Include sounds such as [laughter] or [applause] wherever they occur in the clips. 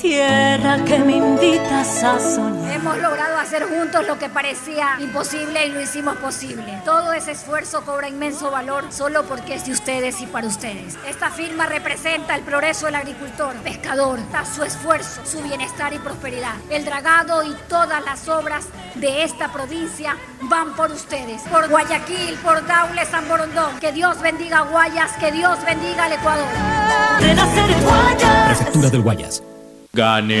Tierra que me invitas a soñar. Hemos logrado hacer juntos lo que parecía imposible y lo hicimos posible. Todo ese esfuerzo cobra inmenso valor solo porque es de ustedes y para ustedes. Esta firma representa el progreso del agricultor, pescador, su esfuerzo, su bienestar y prosperidad. El dragado y todas las obras de esta provincia van por ustedes. Por Guayaquil, por Daule, San Borondón. Que Dios bendiga a Guayas, que Dios bendiga al Ecuador. Renacer en Guayas. Prefectura del Guayas. Gané.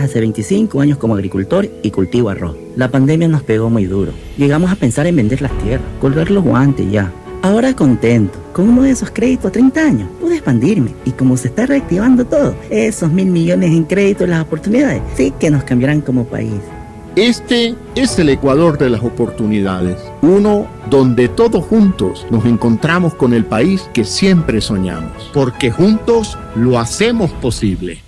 hace 25 años como agricultor y cultivo arroz. La pandemia nos pegó muy duro. Llegamos a pensar en vender las tierras, colgar los guantes ya. Ahora contento, con uno de esos créditos a 30 años, pude expandirme y como se está reactivando todo, esos mil millones en créditos, las oportunidades, sí que nos cambiarán como país. Este es el Ecuador de las oportunidades, uno donde todos juntos nos encontramos con el país que siempre soñamos, porque juntos lo hacemos posible.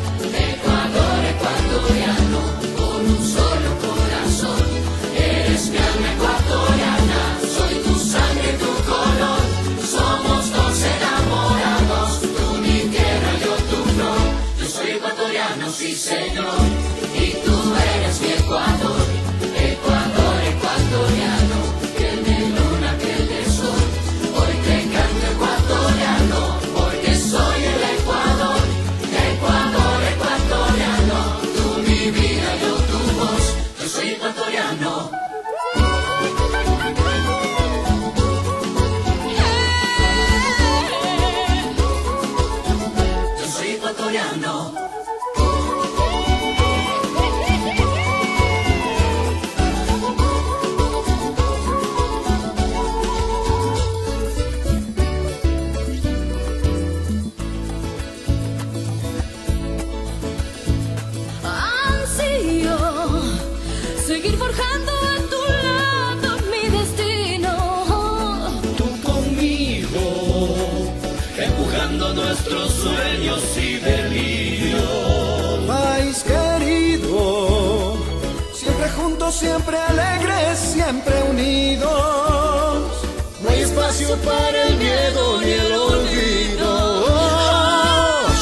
sí señor, y tú eres mi Ecuador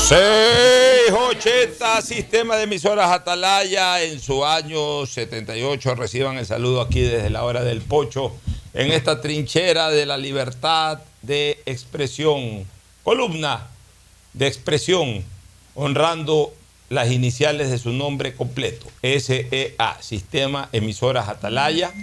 680 Sistema de Emisoras Atalaya en su año 78. Reciban el saludo aquí desde la hora del pocho en esta trinchera de la libertad de expresión. Columna de expresión honrando las iniciales de su nombre completo. SEA, Sistema Emisoras Atalaya,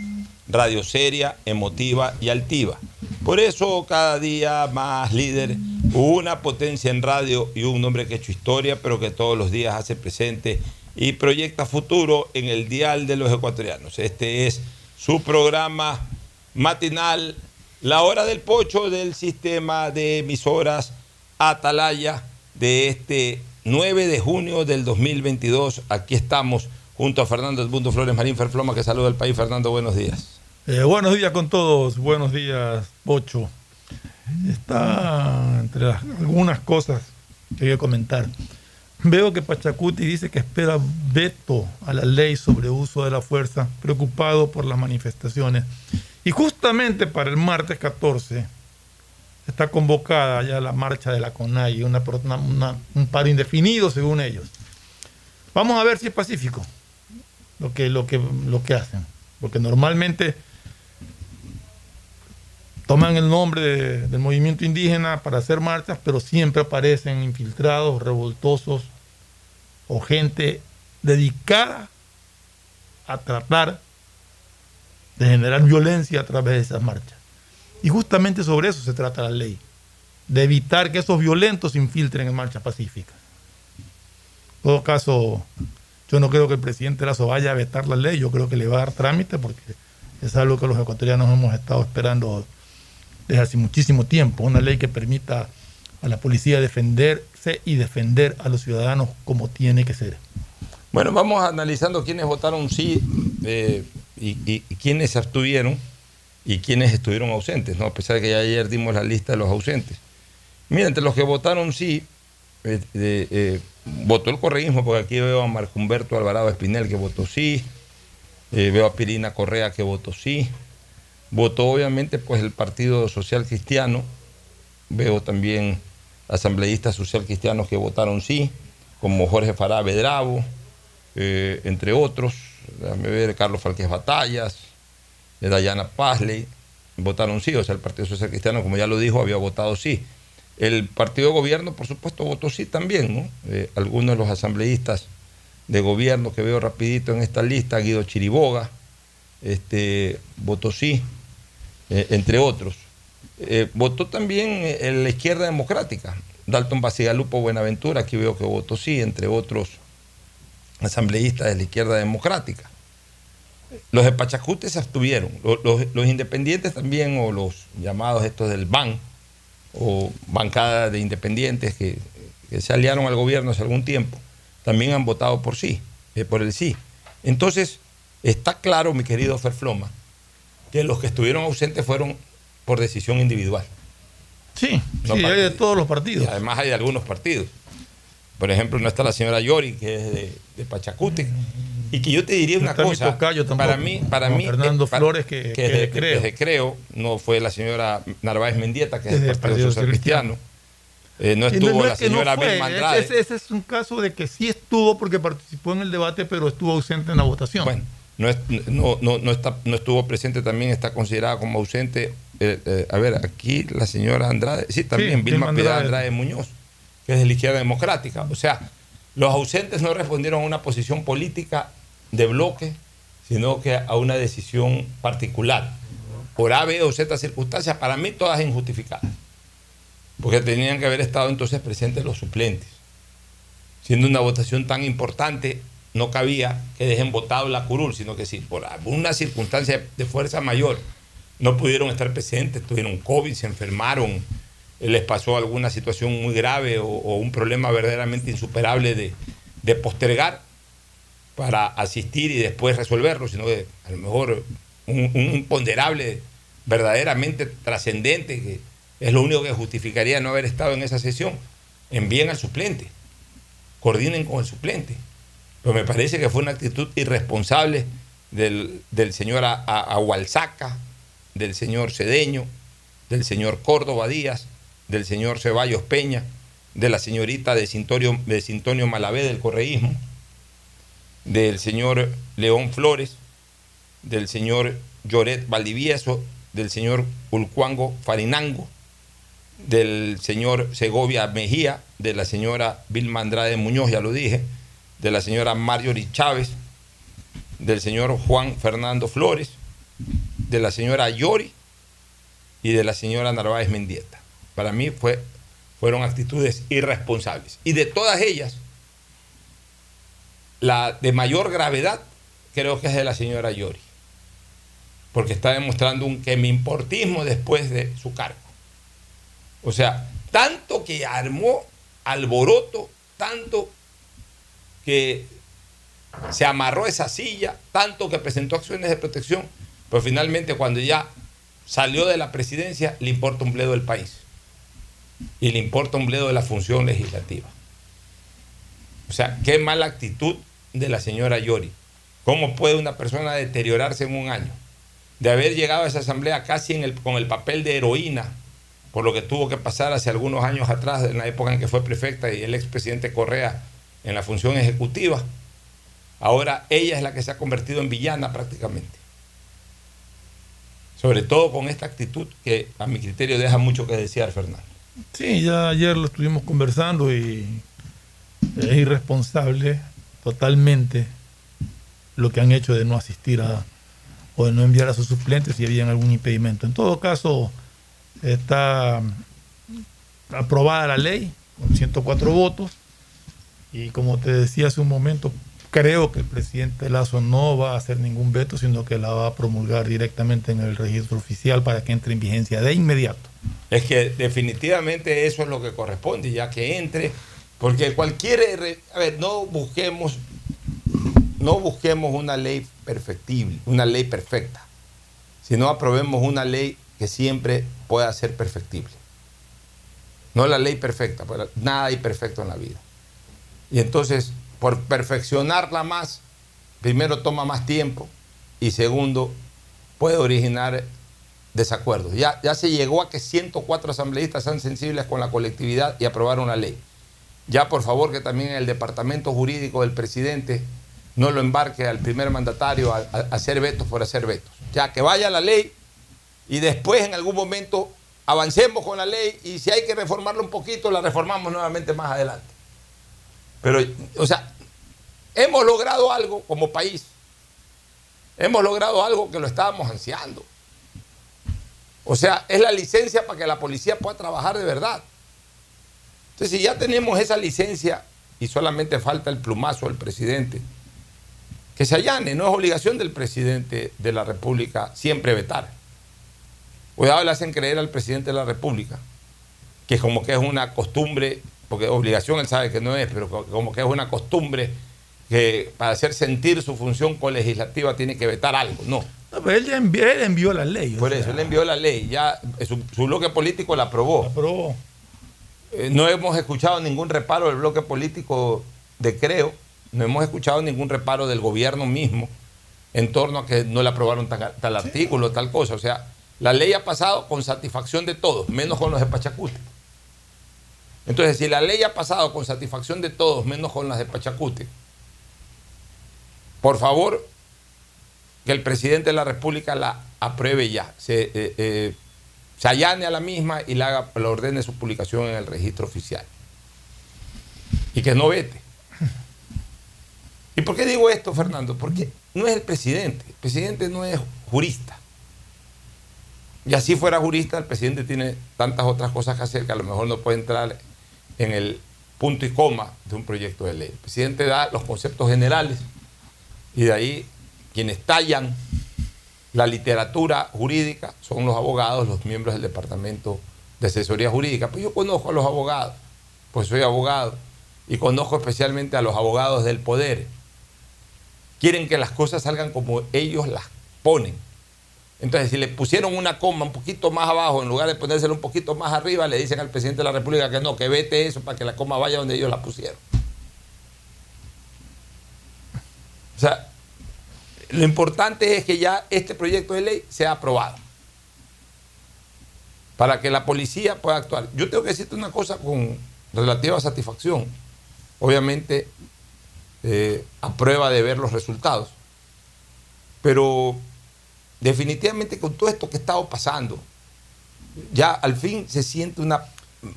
radio seria, emotiva y altiva. Por eso cada día más líder, una potencia en radio y un hombre que ha hecho historia, pero que todos los días hace presente y proyecta futuro en el dial de los ecuatorianos. Este es su programa matinal, la hora del pocho del sistema de emisoras Atalaya de este 9 de junio del 2022. Aquí estamos junto a Fernando Edmundo Flores Marín Ferfloma, que saluda al país. Fernando, buenos días. Eh, buenos días con todos, buenos días, Pocho. Está entre algunas cosas que voy a comentar. Veo que Pachacuti dice que espera veto a la ley sobre uso de la fuerza, preocupado por las manifestaciones. Y justamente para el martes 14 está convocada ya la marcha de la CONAI, una- un paro indefinido según ellos. Vamos a ver si es pacífico lo que, lo que, lo que hacen. Porque normalmente toman el nombre de- del movimiento indígena para hacer marchas, pero siempre aparecen infiltrados, revoltosos o gente dedicada a tratar de generar violencia a través de esas marchas. Y justamente sobre eso se trata la ley, de evitar que esos violentos se infiltren en marchas pacíficas. En todo caso, yo no creo que el presidente Lazo vaya a vetar la ley, yo creo que le va a dar trámite porque es algo que los ecuatorianos hemos estado esperando desde hace muchísimo tiempo, una ley que permita a la policía defenderse y defender a los ciudadanos como tiene que ser. Bueno, vamos analizando quiénes votaron sí eh, y, quiénes se abstuvieron y quiénes estuvieron ausentes, ¿no? A pesar de que ya ayer dimos la lista de los ausentes. Mira, entre los que votaron sí, eh, eh, votó el correísmo, porque aquí veo a Marco Humberto Alvarado Espinel que votó sí, veo a Pirina Correa que votó sí, votó obviamente pues el Partido Social Cristiano, veo también asambleístas social cristianos que votaron sí, como Jorge Fará Bedravo, eh, entre otros, déjame ver, Carlos Falquez Batallas, eh, Dayana Pazley, votaron sí, o sea, el Partido Social Cristiano, como ya lo dijo, había votado sí. El partido de gobierno, por supuesto, votó sí también, ¿no? Eh, algunos de los asambleístas de gobierno que veo rapidito en esta lista, Guido Chiriboga, este, votó sí, eh, entre otros. Eh, votó también eh, la izquierda democrática, Dalton Basigalupo Buenaventura, aquí veo que votó sí, entre otros asambleístas de la izquierda democrática. Los de Pachacute se abstuvieron, los, los- independientes también, o los llamados estos del BAN, o bancada de independientes que, se aliaron al gobierno hace algún tiempo, también han votado por sí. por el sí. Entonces, está claro, mi querido Ferfloma, que los que estuvieron ausentes fueron por decisión individual. Sí, No sí, hay de todos los partidos. Y además hay de algunos partidos. Por ejemplo, no está la señora Yori, que es de, de Pachacute. Y que yo te diría No una cosa. para mí, para mí. Fernando Flores, que- que es es Creo. que es de Creo, no fue la señora Narváez Mendieta, que es Es del Partido Partido Social Cristiano. Eh, no estuvo es la que no señora fue, Vilma Andrade. Ese, ese es un caso de que sí estuvo porque participó en el debate, pero estuvo ausente en la votación. Bueno, no, es- no, no, no, está, no estuvo presente, también está considerada como ausente. eh, eh, a ver, aquí la señora Andrade, sí, también Sí, Vilma Piedad Andrade. Andrade Muñoz, que es de la izquierda democrática. O sea, los ausentes no respondieron a una posición política de bloque, sino que a una decisión particular. Por A, B o Z circunstancias, para mí todas injustificadas. Porque tenían que haber estado entonces presentes los suplentes. Siendo una votación tan importante, no cabía que dejen votado la curul, sino que si por alguna circunstancia de fuerza mayor no pudieron estar presentes, tuvieron COVID, se enfermaron, eh, les pasó alguna situación muy grave o, un problema verdaderamente insuperable de, de postergar para asistir y después resolverlo, sino que a lo mejor un, un imponderable verdaderamente trascendente, que es lo único que justificaría no haber estado en esa sesión, envíen al suplente, coordinen con el suplente. Pero me parece que fue una actitud irresponsable del, del señor Agualzaca, del señor Cedeño, del señor Córdoba Díaz, del señor Ceballos Peña, de la señorita de Sintonio, de Sintonio Malavé del correísmo, del señor León Flores, del señor Lloret Valdivieso, del señor Ulcuango Farinango, del señor Segovia Mejía, de la señora Vilma Andrade Muñoz, ya lo dije, de la señora Marjorie Chávez, del señor Juan Fernando Flores, de la señora Yori y de la señora Narváez Mendieta. Para mí fue, fueron actitudes irresponsables. Y de todas ellas, la de mayor gravedad creo que es de la señora Yori, porque está demostrando un importismo después de su cargo. O sea, tanto que armó alboroto, tanto que se amarró esa silla, tanto que presentó acciones de protección, pero finalmente cuando ya salió de la presidencia le importa un bledo del país y le importa un bledo de la función legislativa. O sea, qué mala actitud de la señora Yori. ¿Cómo puede una persona deteriorarse en un año? De haber llegado a esa asamblea casi con el papel de heroína, por lo que tuvo que pasar hace algunos años atrás, en la época en que fue prefecta y el expresidente Correa en la función ejecutiva. Ahora ella es la que se ha convertido en villana prácticamente. Sobre todo con esta actitud que a mi criterio deja mucho que desear, Fernando. Sí, ya ayer lo estuvimos conversando y es irresponsable totalmente lo que han hecho de no asistir a o de no enviar a sus suplentes si habían algún impedimento. En todo caso, está aprobada la ley con 104 votos y como te decía hace un momento, creo que el presidente Lazo no va a hacer ningún veto, sino que la va a promulgar directamente en el registro oficial para que entre en vigencia de inmediato. Es que definitivamente eso es lo que corresponde, ya que entre, porque cualquier, a ver, no busquemos, no busquemos una ley perfectible, una ley perfecta, sino aprobemos una ley que siempre pueda ser perfectible. No la ley perfecta, nada hay perfecto en la vida. Y entonces, por perfeccionarla más, primero toma más tiempo y segundo, puede originar desacuerdos. Ya, ya se llegó a que 104 asambleístas sean sensibles con la colectividad y aprobaron la ley. Ya por favor que también el departamento jurídico del presidente no lo embarque al primer mandatario a, a- hacer vetos por hacer vetos. Ya que vaya la ley y después en algún momento avancemos con la ley y si hay que reformarla un poquito, la reformamos nuevamente más adelante. Pero, o sea, hemos logrado algo como país. Hemos logrado algo que lo estábamos ansiando. O sea, es la licencia para que la policía pueda trabajar de verdad. Entonces, si ya tenemos esa licencia y solamente falta el plumazo del presidente, que se allane, no es obligación del presidente de la República siempre vetar. Cuidado, le hacen creer al presidente de la República que como que es una costumbre, porque obligación él sabe que no es, pero co- como que es una costumbre que para hacer sentir su función colegislativa tiene que vetar algo. No. No, pero él envió, él envió la ley. Por sea, eso, él envió la ley, ya su, su bloque político la aprobó. aprobó. Eh, no hemos escuchado ningún reparo del bloque político de Creo, no hemos escuchado ningún reparo del gobierno mismo en torno a que no le aprobaron tal, tal artículo, tal cosa. O sea, la ley ha pasado con satisfacción de todos, menos con los de Pachacute. Entonces, si la ley ha pasado con satisfacción de todos, menos con las de Pachacute, por favor, que el presidente de la República la apruebe ya, se, eh, eh, se allane a la misma y la, haga, la ordene su publicación en el registro oficial. Y que no vete. ¿Y por qué digo esto, Fernando? Porque no es el presidente. El presidente no es jurista. Y así fuera jurista, el presidente tiene tantas otras cosas que hacer que a lo mejor no puede entrar en el punto y coma de un proyecto de ley. El presidente da los conceptos generales y de ahí quienes tallan la literatura jurídica son los abogados, los miembros del departamento de asesoría jurídica. Pues yo conozco a los abogados, pues soy abogado y conozco especialmente a los abogados del poder. Quieren que las cosas salgan como ellos las ponen. Entonces, si le pusieron una coma un poquito más abajo, en lugar de ponérsela un poquito más arriba, le dicen al presidente de la República que no, que vete eso para que la coma vaya donde ellos la pusieron. O sea, lo importante es que ya este proyecto de ley sea aprobado para que la policía pueda actuar. Yo tengo que decirte una cosa con relativa satisfacción. Obviamente, eh, a prueba de ver los resultados. Pero definitivamente con todo esto que ha estado pasando, ya al fin se siente una,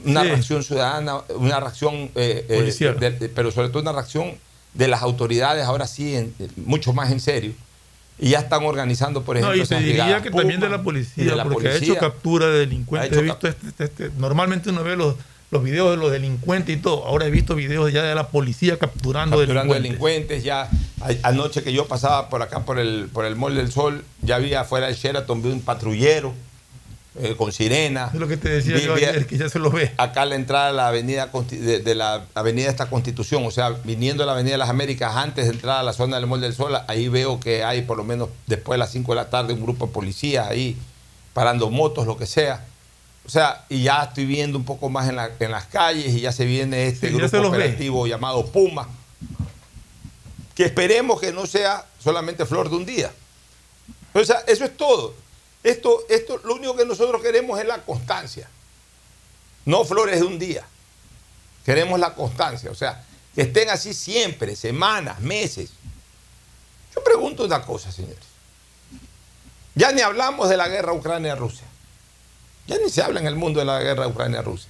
una Sí. reacción ciudadana, una reacción, eh, eh, Policial. de- de- pero sobre todo una reacción de las autoridades ahora sí, en- mucho más en serio. Y ya están organizando, por No, ejemplo, y te esas diría que también de la y policía, la porque ha policía. hecho captura de delincuentes. Ha He visto este- este- este- normalmente uno ve los, los videos de los delincuentes y todo. Ahora he visto videos ya de la policía capturando, capturando delincuentes. delincuentes. Ya anoche que yo pasaba por acá por el por el Mall del Sol, ya había afuera del Sheraton vi un patrullero eh, con sirena. Es lo que te decía Vi- yo vi- ayer, que ya se lo ve. Acá a la entrada de la avenida de, de la avenida esta Constitución, o sea, viniendo a la avenida de las Américas antes de entrar a la zona del Mall del Sol, ahí veo que hay por lo menos después de las 5 de la tarde un grupo de policías ahí parando motos, lo que sea. O sea, y ya estoy viendo un poco más en, la- en las calles y ya se viene este Sí, grupo ve. operativo llamado Puma, que esperemos que no sea solamente flor de un día. O sea, eso es todo. Esto, esto, lo único que nosotros queremos es la constancia, no flores de un día. Queremos la constancia, o sea, que estén así siempre, semanas, meses. Yo pregunto una cosa, señores. Ya ni hablamos de la guerra Ucrania-Rusia. Ya ni se habla en el mundo de la guerra Ucrania-Rusia.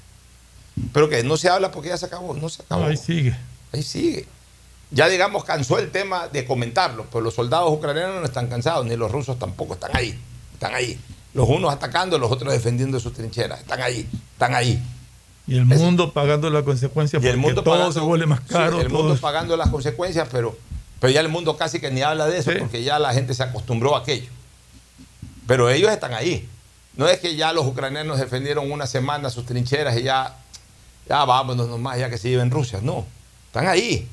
Pero que no se habla porque ya se acabó, no se acabó. Ahí sigue. Ahí sigue. Ya digamos cansó el tema de comentarlo, pero los soldados ucranianos no están cansados, ni los rusos tampoco, están ahí, están ahí. Los unos atacando, los otros defendiendo sus trincheras, están ahí, están ahí. Y el mundo pagando las consecuencias Y el porque mundo todo pagando- se vuelve más sí, caro. el todo mundo pagando las consecuencias, pero, pero ya el mundo casi que ni habla de eso, Sí. porque ya la gente se acostumbró a aquello. Pero ellos están ahí. No es que ya los ucranianos defendieron una semana sus trincheras y ya, ya vámonos nomás, ya que se lleven Rusia. No, están ahí.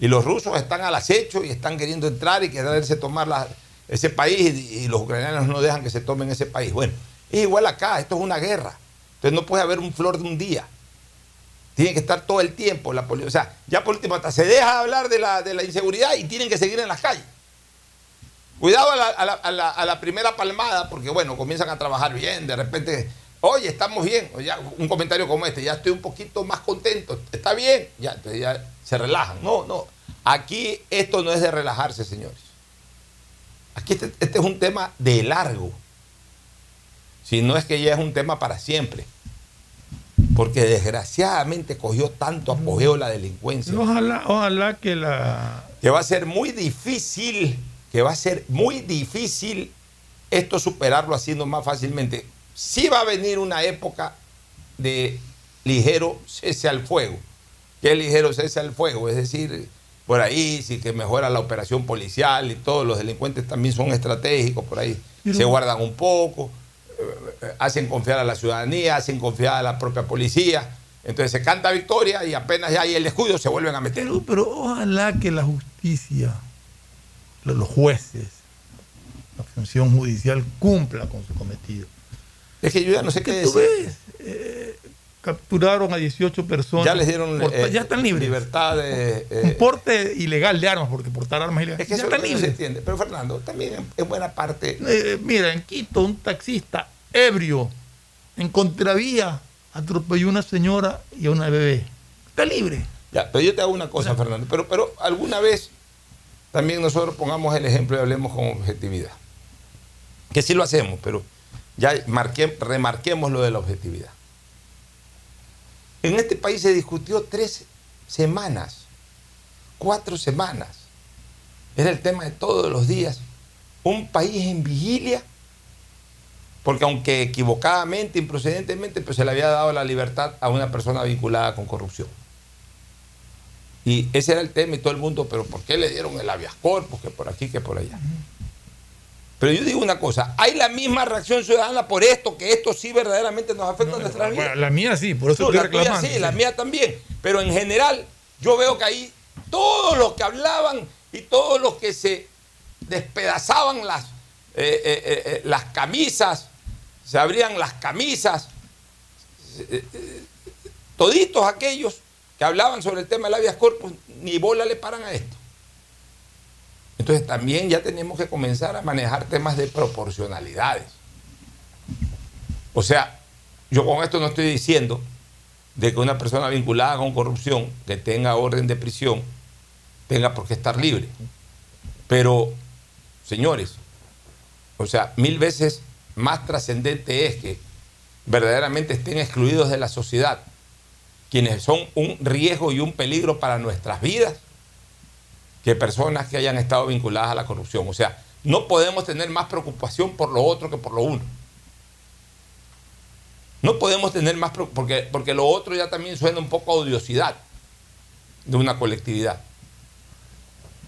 Y los rusos están al acecho y están queriendo entrar y quererse tomar ese país y, y los ucranianos no dejan que se tomen ese país. Bueno, es igual acá, esto es una guerra. Entonces no puede haber un flor de un día. Tiene que estar todo el tiempo la O sea, ya por último hasta se deja de hablar de la, de la inseguridad y tienen que seguir en las calles. Cuidado a la, a la- a la- a la primera palmada, porque bueno, comienzan a trabajar bien, de repente, oye, estamos bien, o ya un comentario como este, ya estoy un poquito más contento, está bien, ya, entonces ya se relajan. No, no, aquí esto no es de relajarse, señores. Aquí este, este es un tema de largo, si no es que ya es un tema para siempre. Porque desgraciadamente cogió tanto apogeo la delincuencia Ojalá, ojalá que la. que va a ser muy difícil, que va a ser muy difícil esto superarlo haciendo más fácilmente. Sí va a venir una época de ligero cese al fuego. ¿Qué es ligero cese al fuego? Es decir, por ahí sí que mejora la operación policial y todos los delincuentes también son estratégicos, por ahí se guardan un poco, eh, hacen confiar a la ciudadanía, hacen confiar a la propia policía. Entonces se canta victoria y apenas ya hay el descuido se vuelven a meter. Pero, pero ojalá que la justicia, los jueces, la función judicial cumpla con su cometido. Es que yo ya no sé qué tú decir. ves, eh, capturaron a 18 personas. Ya les dieron por- eh, ya están libres. libertad de... eh, Un porte ilegal de armas, porque portar armas ilegales. es que ya eso están no se libres. entiende. Pero Fernando, también en, en buena parte... Mira, en Quito, un taxista ebrio en contravía atropelló a una señora y a una bebé. Está libre. Ya, pero yo te hago una cosa, Fernando. Pero, pero alguna vez también nosotros pongamos el ejemplo y hablemos con objetividad. Que sí lo hacemos, pero ya remarquemos lo de la objetividad. En este país se discutió tres semanas, cuatro semanas. Era el tema de todos los días. Un país en vigilia, porque aunque equivocadamente, improcedentemente, pues se le había dado la libertad a una persona vinculada con corrupción. Y ese era el tema y todo el mundo, pero ¿por qué le dieron el habeas corpus? Que por aquí, que por allá. Pero yo digo una cosa, hay la misma reacción ciudadana por esto, que esto sí verdaderamente nos afecta a nuestra vida. La mía sí, por eso No, estoy la reclamando. sí, la mía también. Pero en general, yo veo que ahí todos los que hablaban y todos los que se despedazaban las, eh, eh, eh, las camisas, se abrían las camisas, toditos aquellos que hablaban sobre el tema del habeas corpus, ni bola le paran a esto. Entonces también ya tenemos que comenzar a manejar temas de proporcionalidades. O sea, yo con esto no estoy diciendo de que una persona vinculada con corrupción, que tenga orden de prisión, tenga por qué estar libre. Pero, señores, o sea, mil veces más trascendente es que verdaderamente estén excluidos de la sociedad quienes son un riesgo y un peligro para nuestras vidas que personas que hayan estado vinculadas a la corrupción. O sea, no podemos tener más preocupación por lo otro que por lo uno. No podemos tener más preocupación, porque, porque lo otro ya también suena un poco a odiosidad de una colectividad.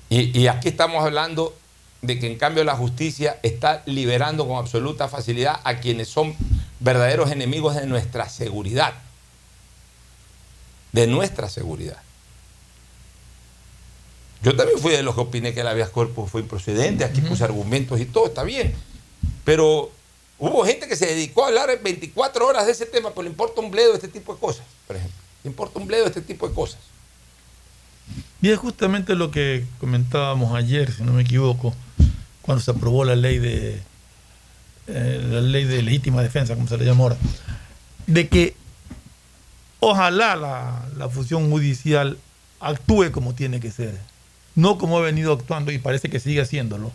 Y, y aquí estamos hablando de que en cambio la justicia está liberando con absoluta facilidad a quienes son verdaderos enemigos de nuestra seguridad. De nuestra seguridad. Yo también fui de los que opiné que el habeas corpus fue improcedente, aquí puse argumentos y todo, está bien. Pero hubo gente que se dedicó a hablar 24 horas de ese tema, pero le importa un bledo este tipo de cosas, por ejemplo. Le importa un bledo este tipo de cosas. Y es justamente lo que comentábamos ayer, si no me equivoco, cuando se aprobó la ley de eh, la ley de legítima defensa, como se le llama ahora, de que ojalá la, la función judicial actúe como tiene que ser, no como ha venido actuando y parece que sigue haciéndolo.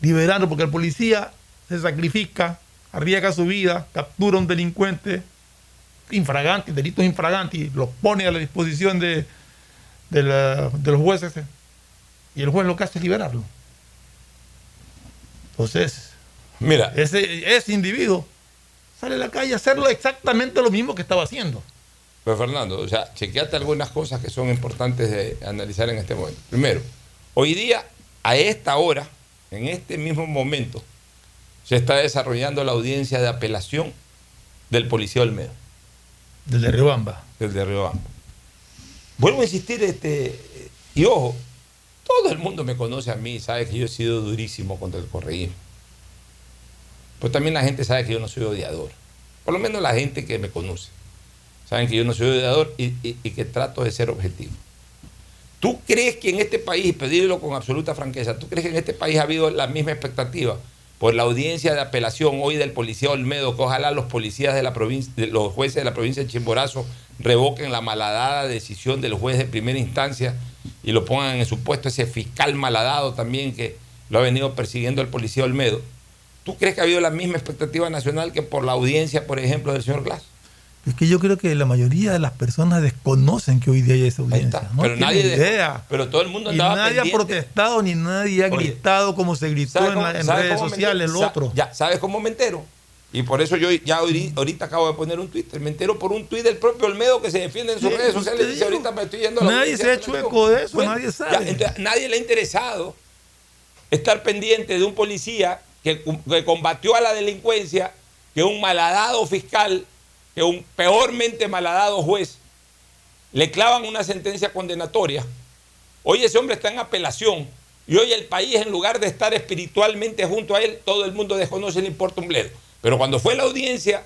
Liberando, porque el policía se sacrifica, arriesga su vida, captura a un delincuente infragante, delitos infragantes, los pone a la disposición de, de, la- de los jueces y el juez lo que hace es liberarlo. Entonces, Mira, ese, ese individuo sale a la calle a hacerlo exactamente lo mismo que estaba haciendo. Pero Fernando, o sea, chequeate algunas cosas que son importantes de analizar en este momento. Primero, hoy día, a esta hora, en este mismo momento, se está desarrollando la audiencia de apelación del policía Olmedo. Del de Riobamba. Del de Riobamba. Vuelvo a insistir, este, y ojo, todo el mundo me conoce a mí, sabe que yo he sido durísimo contra el correísmo. Pero también la gente sabe que yo no soy odiador. Por lo menos la gente que me conoce. Saben que yo no soy odiador y, y- y que trato de ser objetivo. ¿Tú crees que en este país, pedirlo con absoluta franqueza, ¿tú crees que en este país ha habido la misma expectativa por la audiencia de apelación hoy del policía Olmedo, que ojalá los policías de la provincia, los jueces de la provincia de Chimborazo revoquen la malhadada decisión del juez de primera instancia y lo pongan en su puesto ese fiscal malhadado también que lo ha venido persiguiendo el policía Olmedo? ¿Tú crees que ha habido la misma expectativa nacional que por la audiencia, por ejemplo, del señor Glass? Es que yo creo que la mayoría de las personas desconocen que hoy día hay esa audiencia. No pero nadie de- idea. pero todo el mundo Y andaba nadie ha protestado ni nadie ha Oye, gritado como se gritó ¿Sabes en, cómo- redes sociales, Sa- otro. Ya, ¿sabes cómo me entero? Y por eso yo ya ahori- ahorita acabo de poner un Twitter. Me entero por un tuit del propio Olmedo que se defiende en sus Sí, redes pues sociales. Dice, digo. ahorita me estoy yendo a la Nadie se ha hecho apelación". eco de eso, nadie sabe. ya, entonces, nadie le ha interesado estar pendiente de un policía que, combatió a la delincuencia, que un malhadado fiscal que un peormente malhadado juez le clavan una sentencia condenatoria. Hoy ese hombre está en apelación y hoy el país, en lugar de estar espiritualmente junto a él, todo el mundo desconoce, le importa un bledo. Pero cuando fue la audiencia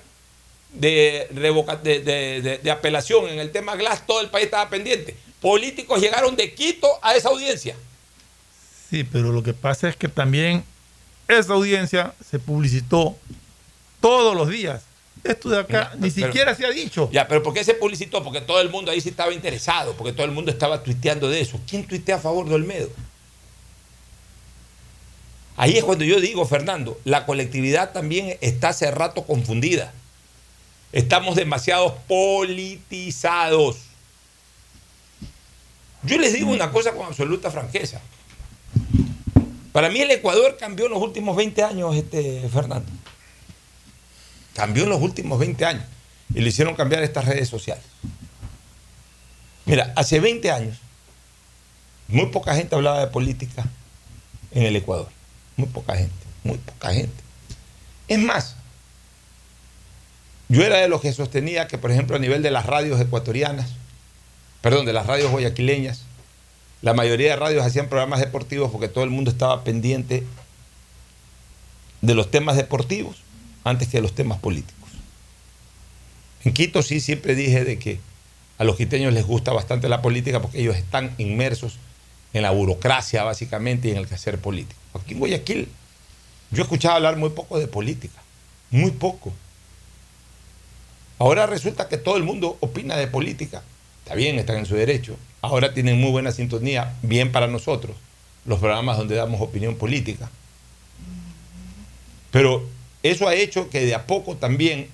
de- de- de apelación en el tema Glass, todo el país estaba pendiente. Políticos llegaron de Quito a esa audiencia. Sí, pero lo que pasa es que también esa audiencia se publicitó todos los días. Esto de acá ni pero- siquiera se ha dicho. Ya, pero ¿por qué se publicitó? Porque todo el mundo ahí sí estaba interesado, porque todo el mundo estaba tuiteando de eso. ¿Quién tuitea a favor de Olmedo? Ahí es cuando yo digo, Fernando, la colectividad también está hace rato confundida. Estamos demasiado politizados. Yo les digo una cosa con absoluta franqueza. Para mí el Ecuador cambió en los últimos 20 años, este, Fernando. Cambió en los últimos 20 años. Y le hicieron cambiar estas redes sociales. Mira, hace 20 años, muy poca gente hablaba de política en el Ecuador. Muy poca gente, muy poca gente. Es más, yo era de los que sostenía que, por ejemplo, a nivel de las radios ecuatorianas, perdón, de las radios guayaquileñas, la mayoría de radios hacían programas deportivos porque todo el mundo estaba pendiente de los temas deportivos antes que de los temas políticos. En Quito sí siempre dije de que a los quiteños les gusta bastante la política porque ellos están inmersos en la burocracia básicamente y en el quehacer político. Aquí en Guayaquil yo escuchaba hablar muy poco de política, muy poco. Ahora resulta que todo el mundo opina de política. Está bien, están en su derecho. Ahora tienen muy buena sintonía, bien para nosotros, los programas donde damos opinión política. Pero eso ha hecho que de a poco también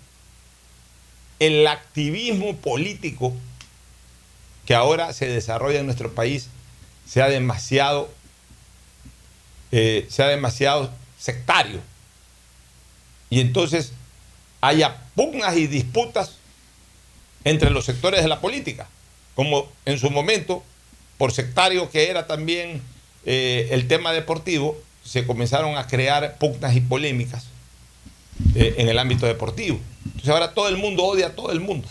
el activismo político que ahora se desarrolla en nuestro país sea demasiado, eh, sea demasiado sectario. Y entonces haya pugnas y disputas entre los sectores de la política, como en su momento, por sectario que era también eh, el tema deportivo, se comenzaron a crear pugnas y polémicas eh, en el ámbito deportivo. Entonces ahora todo el mundo odia a todo el mundo.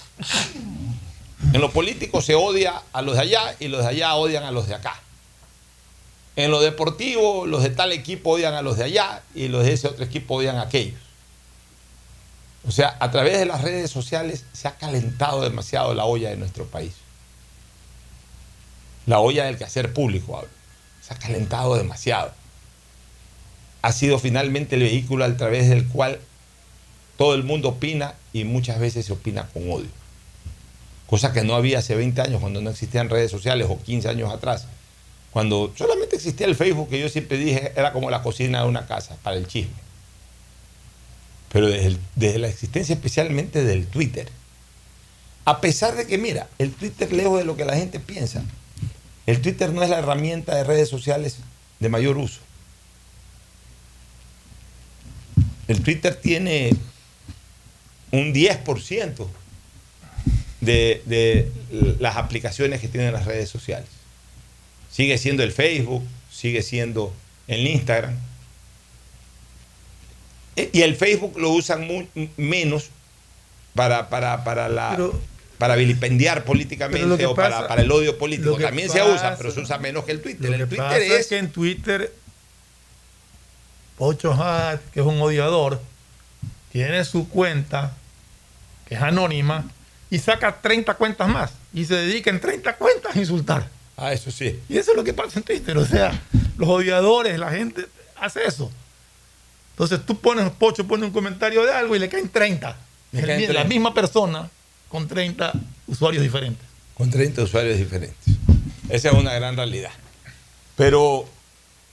En lo político se odia a los de allá y los de allá odian a los de acá. En lo deportivo, los de tal equipo odian a los de allá y los de ese otro equipo odian a aquellos. O sea, a través de las redes sociales se ha calentado demasiado la olla de nuestro país. La olla del quehacer público, hablo. Se ha calentado demasiado. Ha sido finalmente el vehículo a través del cual todo el mundo opina y muchas veces se opina con odio. Cosa que no había hace 20 años cuando no existían redes sociales o 15 años atrás. Cuando solamente existía el Facebook, que yo siempre dije era como la cocina de una casa, para el chisme. Pero desde, desde la existencia especialmente del Twitter. A pesar de que, mira, el Twitter, lejos de lo que la gente piensa, el Twitter no es la herramienta de redes sociales de mayor uso. El Twitter tiene un 10% de, de las aplicaciones que tienen las redes sociales. Sigue siendo el Facebook, sigue siendo el Instagram. E- Y el Facebook lo usan menos para, para, para, la, para vilipendiar políticamente o para, pasa- para el odio político. También se usa, pero se usa menos que el Twitter. Lo El que Twitter pasa es que en Twitter, Pocho Hat, que es un odiador, tiene su cuenta, que es anónima, y saca 30 cuentas más. Y se dedica en 30 cuentas a insultar. Ah, eso sí. Y eso es lo que pasa en Twitter. O sea, los odiadores, la gente hace eso. Entonces tú pones, Pocho pone un comentario de algo y le caen 30. Le caen la 30. misma persona con 30 usuarios diferentes. Con 30 usuarios diferentes. Esa es una gran realidad. Pero,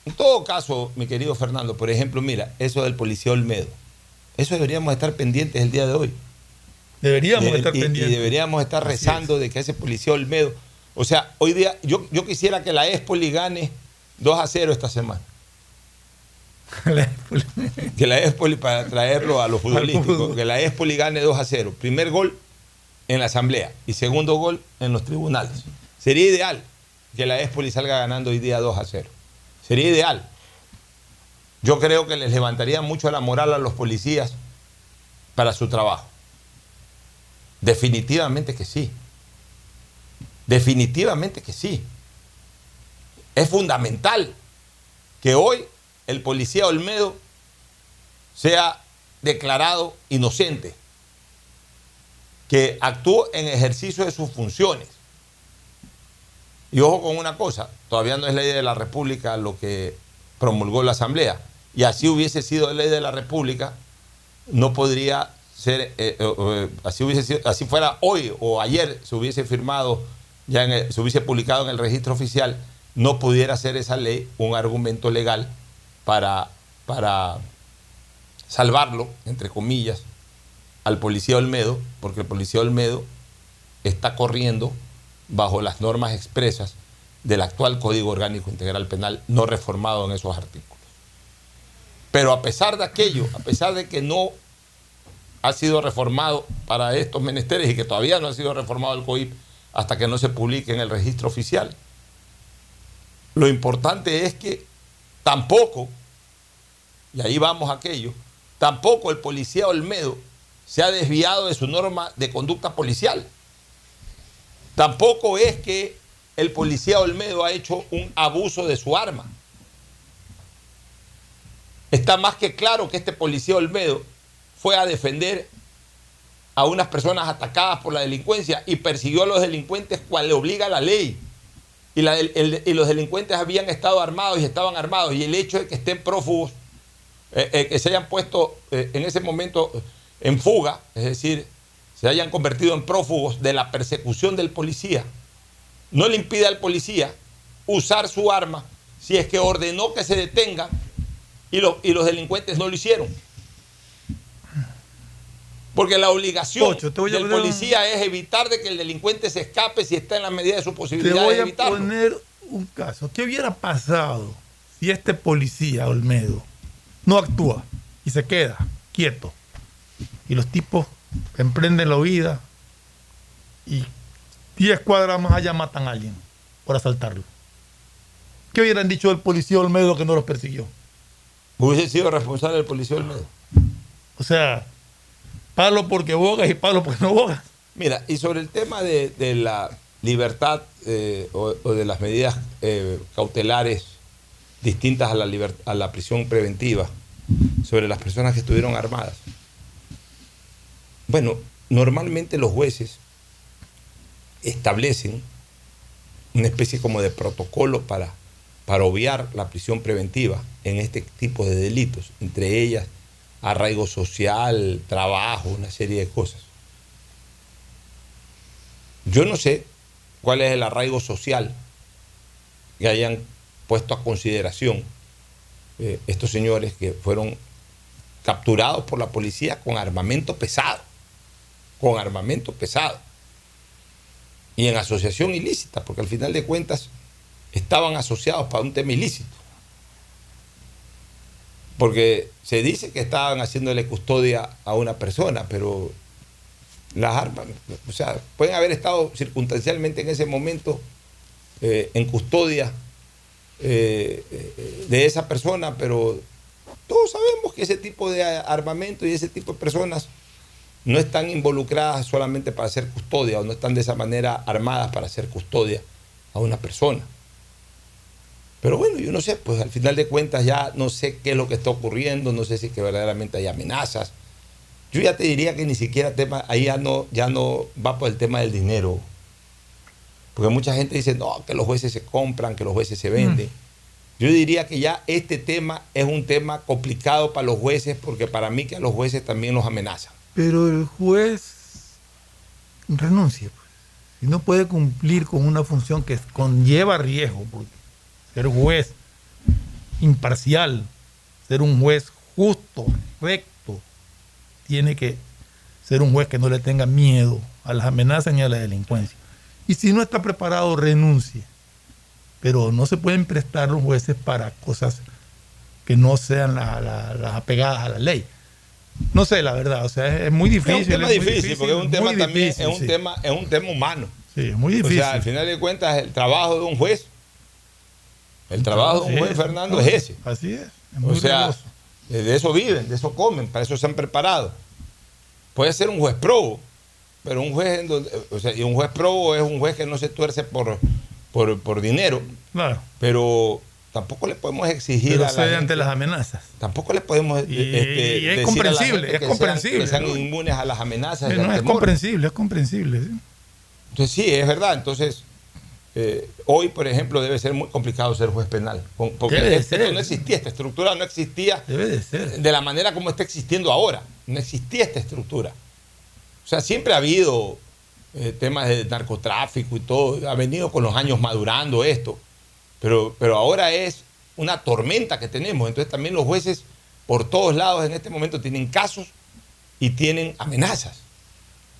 en todo caso, mi querido Fernando, por ejemplo, mira, eso del policía Olmedo. Eso deberíamos estar pendientes el día de hoy. Deberíamos estar y- pendientes. Y deberíamos estar Así rezando de que ese policía Olmedo. O sea, hoy día, yo, yo quisiera que la Espoli gane 2 a 0 esta semana. [laughs] que la Espoli, para traerlo a los [laughs] futbolísticos, que la Espoli gane 2 a 0. Primer gol en la asamblea y segundo gol en los tribunales. Sería ideal que la Espoli salga ganando hoy día 2 a 0. Sería ideal. Yo creo que les levantaría mucho la moral a los policías para su trabajo. Definitivamente que sí. Definitivamente que sí. Es fundamental que hoy el policía Olmedo sea declarado inocente, que actúe en ejercicio de sus funciones. Y ojo con una cosa, todavía no es ley de la República lo que promulgó la Asamblea. Y así hubiese sido ley de la República, no podría ser, eh, eh, eh, así, hubiese sido- así fuera hoy o ayer se hubiese firmado, ya en el- se hubiese publicado en el registro oficial, no pudiera ser esa ley un argumento legal para, para salvarlo, entre comillas, al policía Olmedo, porque el policía Olmedo está corriendo bajo las normas expresas del actual Código Orgánico Integral Penal, no reformado en esos artículos. Pero a pesar de aquello, a pesar de que no ha sido reformado para estos menesteres y que todavía no ha sido reformado el COIP hasta que no se publique en el registro oficial, lo importante es que tampoco, y ahí vamos a aquello, tampoco el policía Olmedo se ha desviado de su norma de conducta policial. Tampoco es que el policía Olmedo ha hecho un abuso de su arma. Está más que claro que este policía Olmedo fue a defender a unas personas atacadas por la delincuencia y persiguió a los delincuentes cual le obliga la ley. Y, los delincuentes habían estado armados y estaban armados. Y el hecho de que estén prófugos, eh, eh, que se hayan puesto eh, en ese momento en fuga, es decir, se hayan convertido en prófugos de la persecución del policía, no le impide al policía usar su arma si es que ordenó que se detenga y, lo- y los delincuentes no lo hicieron. Porque la obligación te a del un- policía es evitar de que el delincuente se escape si está en la medida de su Te posibilidad voy de a evitarlo. poner un caso. ¿Qué hubiera pasado si este policía, Olmedo, no actúa y se queda quieto? Y los tipos emprenden la huida y 10 cuadras más allá matan a alguien por asaltarlo. ¿Qué hubieran dicho del policía Olmedo que no los persiguió? Hubiese sido responsable del policía Olmedo. O sea, palo porque bogas y palo porque no bogas. Mira, y sobre el tema de, de la libertad eh, o, o de las medidas eh, cautelares distintas a la, a la prisión preventiva sobre las personas que estuvieron armadas. Bueno, normalmente los jueces establecen una especie como de protocolo para, para obviar la prisión preventiva en este tipo de delitos, entre ellas arraigo social, trabajo, una serie de cosas. Yo no sé cuál es el arraigo social que hayan puesto a consideración eh, estos señores que fueron capturados por la policía con armamento pesado, con armamento pesado y en asociación ilícita, porque al final de cuentas estaban asociados para un tema ilícito. Porque se dice que estaban haciéndole custodia a una persona, pero las armas, o sea, pueden haber estado circunstancialmente en ese momento eh, en custodia eh, eh, de esa persona, pero todos sabemos que ese tipo de armamento y ese tipo de personas no están involucradas solamente para hacer custodia o no están de esa manera armadas para hacer custodia a una persona. Pero bueno, yo no sé, pues al final de cuentas ya no sé qué es lo que está ocurriendo, no sé si es que verdaderamente hay amenazas. Yo ya te diría que ni siquiera tema, ahí ya no, ya no va por el tema del dinero. Porque mucha gente dice, no, que los jueces se compran, que los jueces se venden. Yo diría que ya este tema es un tema complicado para los jueces, porque para mí que a los jueces también los amenazan. Pero el juez renuncia. pues. Si no puede cumplir con una función que conlleva riesgo, ser juez imparcial, ser un juez justo, recto, tiene que ser un juez que no le tenga miedo a las amenazas ni a la delincuencia. Y si no está preparado, renuncie. Pero no se pueden prestar los jueces para cosas que no sean la- la- las apegadas a la ley. No sé, la verdad, o sea, es, muy difícil. es un tema es difícil, porque es un tema también, es un sí. tema, es un tema humano. Sí, es muy O difícil. sea, al final de cuentas, el trabajo de un juez, el trabajo de un juez, Fernando, es ese. Así es. es O sea, de eso viven, de eso comen, para eso se han preparado. Puede ser un juez probo, pero un juez, en donde, o sea, y un juez probo es un juez que no se tuerce por, por, por dinero, Claro. pero tampoco le podemos exigir Pero a la gente- ante las amenazas. Tampoco le podemos Y- este, y es decir a la comprensible, es que sean- comprensible, que sean ¿no? inmunes a las amenazas. No, es temor. comprensible, es comprensible. ¿sí? Entonces sí, es verdad. Entonces, eh, hoy, por ejemplo, debe ser muy complicado ser juez penal. Porque Debe de esto ser. no existía, esta estructura no existía Debe de ser. de la manera como está existiendo ahora. No existía esta estructura. O sea, siempre ha habido eh, temas de narcotráfico y todo. Ha venido con los años madurando esto. Pero, pero ahora es una tormenta que tenemos. Entonces también los jueces por todos lados en este momento tienen casos y tienen amenazas.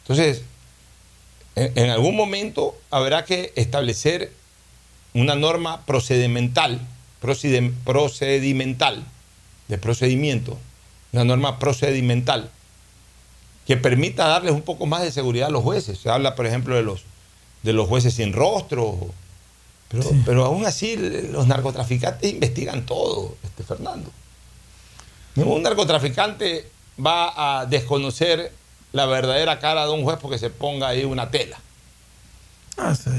Entonces, en, algún momento habrá que establecer una norma procedimental, procedimental, de procedimiento, una norma procedimental que permita darles un poco más de seguridad a los jueces. Se habla, por ejemplo, de los, de los jueces sin rostro, pero, pero aún así los narcotraficantes investigan todo, este Fernando. Ningún narcotraficante va a desconocer la verdadera cara de un juez porque se ponga ahí una tela. Ah, sí.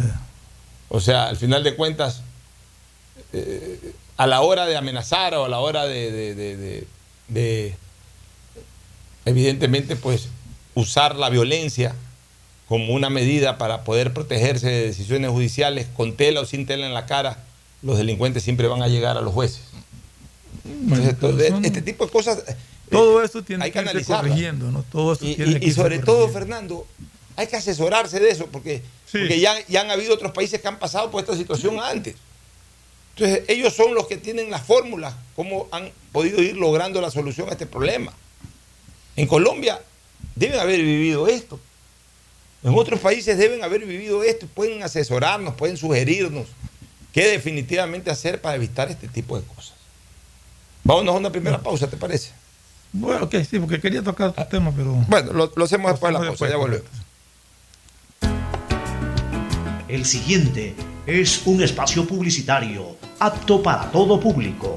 O sea, al final de cuentas, eh, a la hora de amenazar o a la hora de, de- de- de- de, evidentemente, pues, usar la violencia como una medida para poder protegerse de decisiones judiciales, con tela o sin tela en la cara, los delincuentes siempre van a llegar a los jueces. Entonces, todo- este tipo de cosas eh, Todo eso tiene hay que, que irse corrigiendo, ¿no? Todo Y, tiene y- que y irse sobre todo. Fernando, hay que asesorarse de eso, porque, porque ya, ya han habido otros países que han pasado por esta situación antes. Entonces, ellos son los que tienen las fórmulas, cómo han podido ir logrando la solución a este problema. En Colombia deben haber vivido esto. En otros países deben haber vivido esto, y pueden asesorarnos, pueden sugerirnos qué definitivamente hacer para evitar este tipo de cosas. Vámonos a una primera pausa, ¿te parece? Bueno, ok, sí, porque quería tocar otro tema, pero. Bueno, lo, lo hacemos después de la pausa, ya volvemos. El siguiente es un espacio publicitario apto para todo público.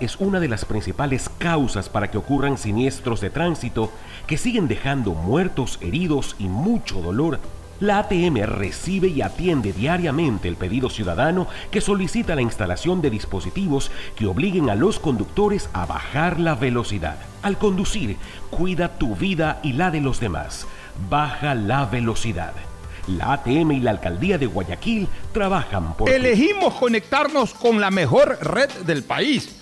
es una de las principales causas para que ocurran siniestros de tránsito que siguen dejando muertos, heridos y mucho dolor? La ATM recibe y atiende diariamente el pedido ciudadano que solicita la instalación de dispositivos que obliguen a los conductores a bajar la velocidad. Al conducir, cuida tu vida y la de los demás. Baja la velocidad. La ATM y la Alcaldía de Guayaquil trabajan por... Elegimos conectarnos con la mejor red del país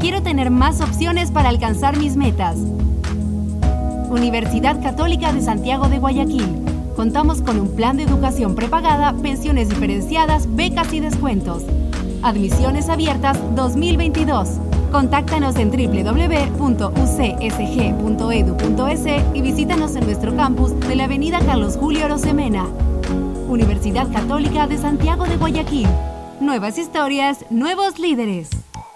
Quiero tener más opciones para alcanzar mis metas. Universidad Católica de Santiago de Guayaquil. Contamos con un plan de educación prepagada, pensiones diferenciadas, becas y descuentos. Admisiones abiertas 2022. Contáctanos en www.ucsg.edu.es y visítanos en nuestro campus de la Avenida Carlos Julio Rosemena. Universidad Católica de Santiago de Guayaquil. Nuevas historias, nuevos líderes.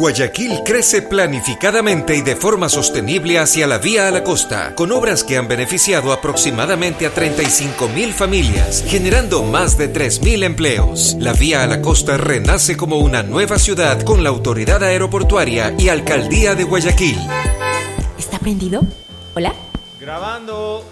Guayaquil crece planificadamente y de forma sostenible hacia la vía a la costa, con obras que han beneficiado aproximadamente a 35 mil familias, generando más de 3 mil empleos. La vía a la costa renace como una nueva ciudad con la autoridad aeroportuaria y alcaldía de Guayaquil. ¿Está prendido? ¿Hola? Grabando.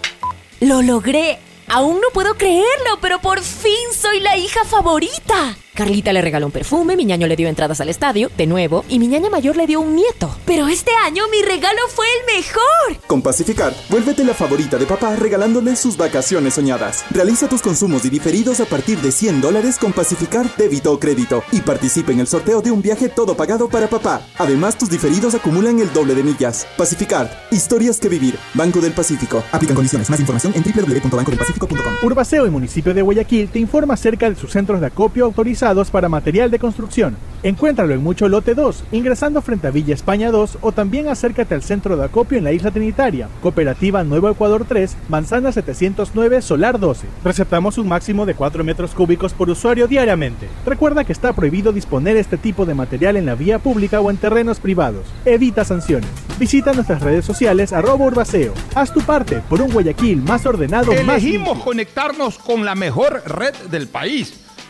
¡Lo logré! Aún no puedo creerlo, pero por fin soy la hija favorita. Carlita le regaló un perfume, mi ñaño le dio entradas al estadio, de nuevo, y mi ñaña mayor le dio un nieto. Pero este año mi regalo fue el mejor. Con Pacificar, vuélvete la favorita de papá regalándole sus vacaciones soñadas. Realiza tus consumos y diferidos a partir de 100 dólares con Pacificar débito o crédito y participa en el sorteo de un viaje todo pagado para papá. Además, tus diferidos acumulan el doble de millas. Pacificar, historias que vivir. Banco del Pacífico. Aplican condiciones. Más información en www.bancodelpacifico.com. Urbaceo y Municipio de Guayaquil te informa acerca de sus centros de acopio autorizados para material de construcción. Encuéntralo en Mucho Lote 2, ingresando frente a Villa España 2 o también acércate al centro de acopio en la Isla Trinitaria, Cooperativa Nuevo Ecuador 3, Manzana 709, Solar 12. Receptamos un máximo de 4 metros cúbicos por usuario diariamente. Recuerda que está prohibido disponer este tipo de material en la vía pública o en terrenos privados. Evita sanciones. Visita nuestras redes sociales arroba urbaceo. Haz tu parte por un Guayaquil más ordenado, más Elegimos conectarnos con la mejor red del país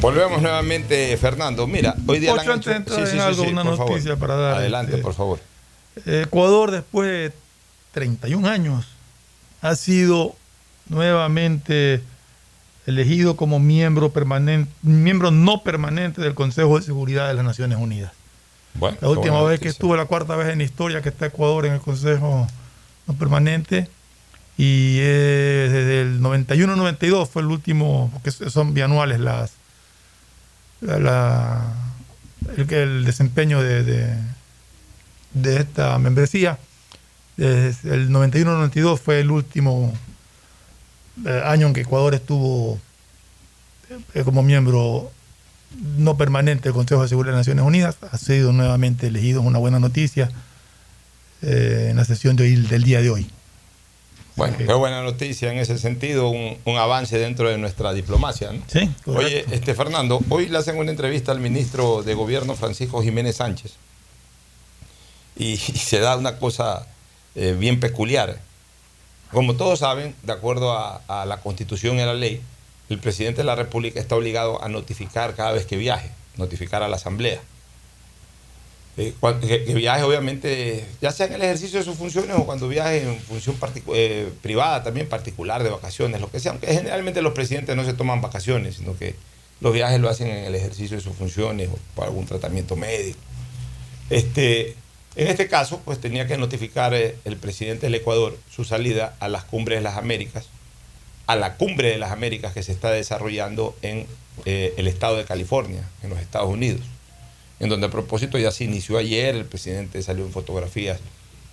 Volvemos nuevamente, Fernando. Mira, hoy día... Antes de entrar Sí, sí, algo, una favor. noticia para dar. Adelante, este, por favor. Ecuador, después de 31 años, ha sido nuevamente elegido como miembro permanente, miembro no permanente del Consejo de Seguridad de las Naciones Unidas. Bueno, La última vez que estuvo, la cuarta vez en la historia que está Ecuador en el Consejo no permanente. Y eh, desde el 91-92 fue el último, porque son bianuales las la, el, el desempeño de, de, esta membresía. Desde el 91-92 fue el último eh, año en que Ecuador estuvo eh, como miembro no permanente del Consejo de Seguridad de Naciones Unidas. Ha sido nuevamente elegido, es una buena noticia eh, en la sesión de hoy- del día de hoy. Bueno, qué buena noticia en ese sentido, un, un avance dentro de nuestra diplomacia. ¿no? Sí, Oye, este Fernando, hoy le hacen una entrevista al ministro de Gobierno Francisco Jiménez Sánchez y, [laughs] y se da una cosa eh, bien peculiar. Como todos saben, de acuerdo a, a la Constitución y a la ley, el presidente de la República está obligado a notificar cada vez que viaje, notificar a la Asamblea. Eh, que, viaje obviamente, ya sea en el ejercicio de sus funciones o cuando viaje en función eh, privada, también particular, de vacaciones, lo que sea. Aunque generalmente los presidentes no se toman vacaciones, sino que los viajes lo hacen en el ejercicio de sus funciones o para algún tratamiento médico. Este, en este caso, pues tenía que notificar eh, el presidente del Ecuador su salida a las cumbres de las Américas, a la cumbre de las Américas que se está desarrollando en eh, el estado de California, en los Estados Unidos en donde a propósito ya se inició ayer, el presidente salió en fotografías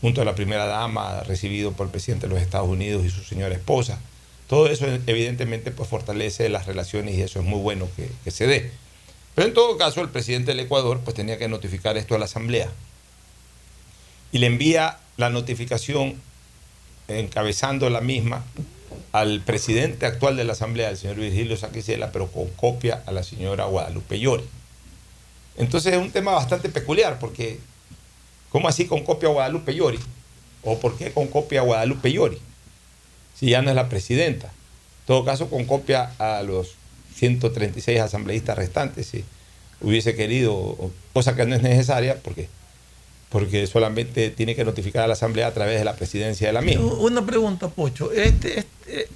junto a la primera dama, recibido por el presidente de los Estados Unidos y su señora esposa. Todo eso evidentemente pues fortalece las relaciones y eso es muy bueno que, se dé. Pero en todo caso el presidente del Ecuador pues tenía que notificar esto a la Asamblea y le envía la notificación encabezando la misma al presidente actual de la Asamblea, el señor Virgilio Saquicela, pero con copia a la señora Guadalupe Llori. Entonces es un tema bastante peculiar porque ¿cómo así con copia a Guadalupe Llori? ¿O por qué con copia a Guadalupe Llori? Si ya no es la presidenta. En todo caso, con copia a los 136 asambleístas restantes, si hubiese querido, cosa que no es necesaria porque, porque solamente tiene que notificar a la asamblea a través de la presidencia de la misma. Una pregunta, Pocho. Este, este,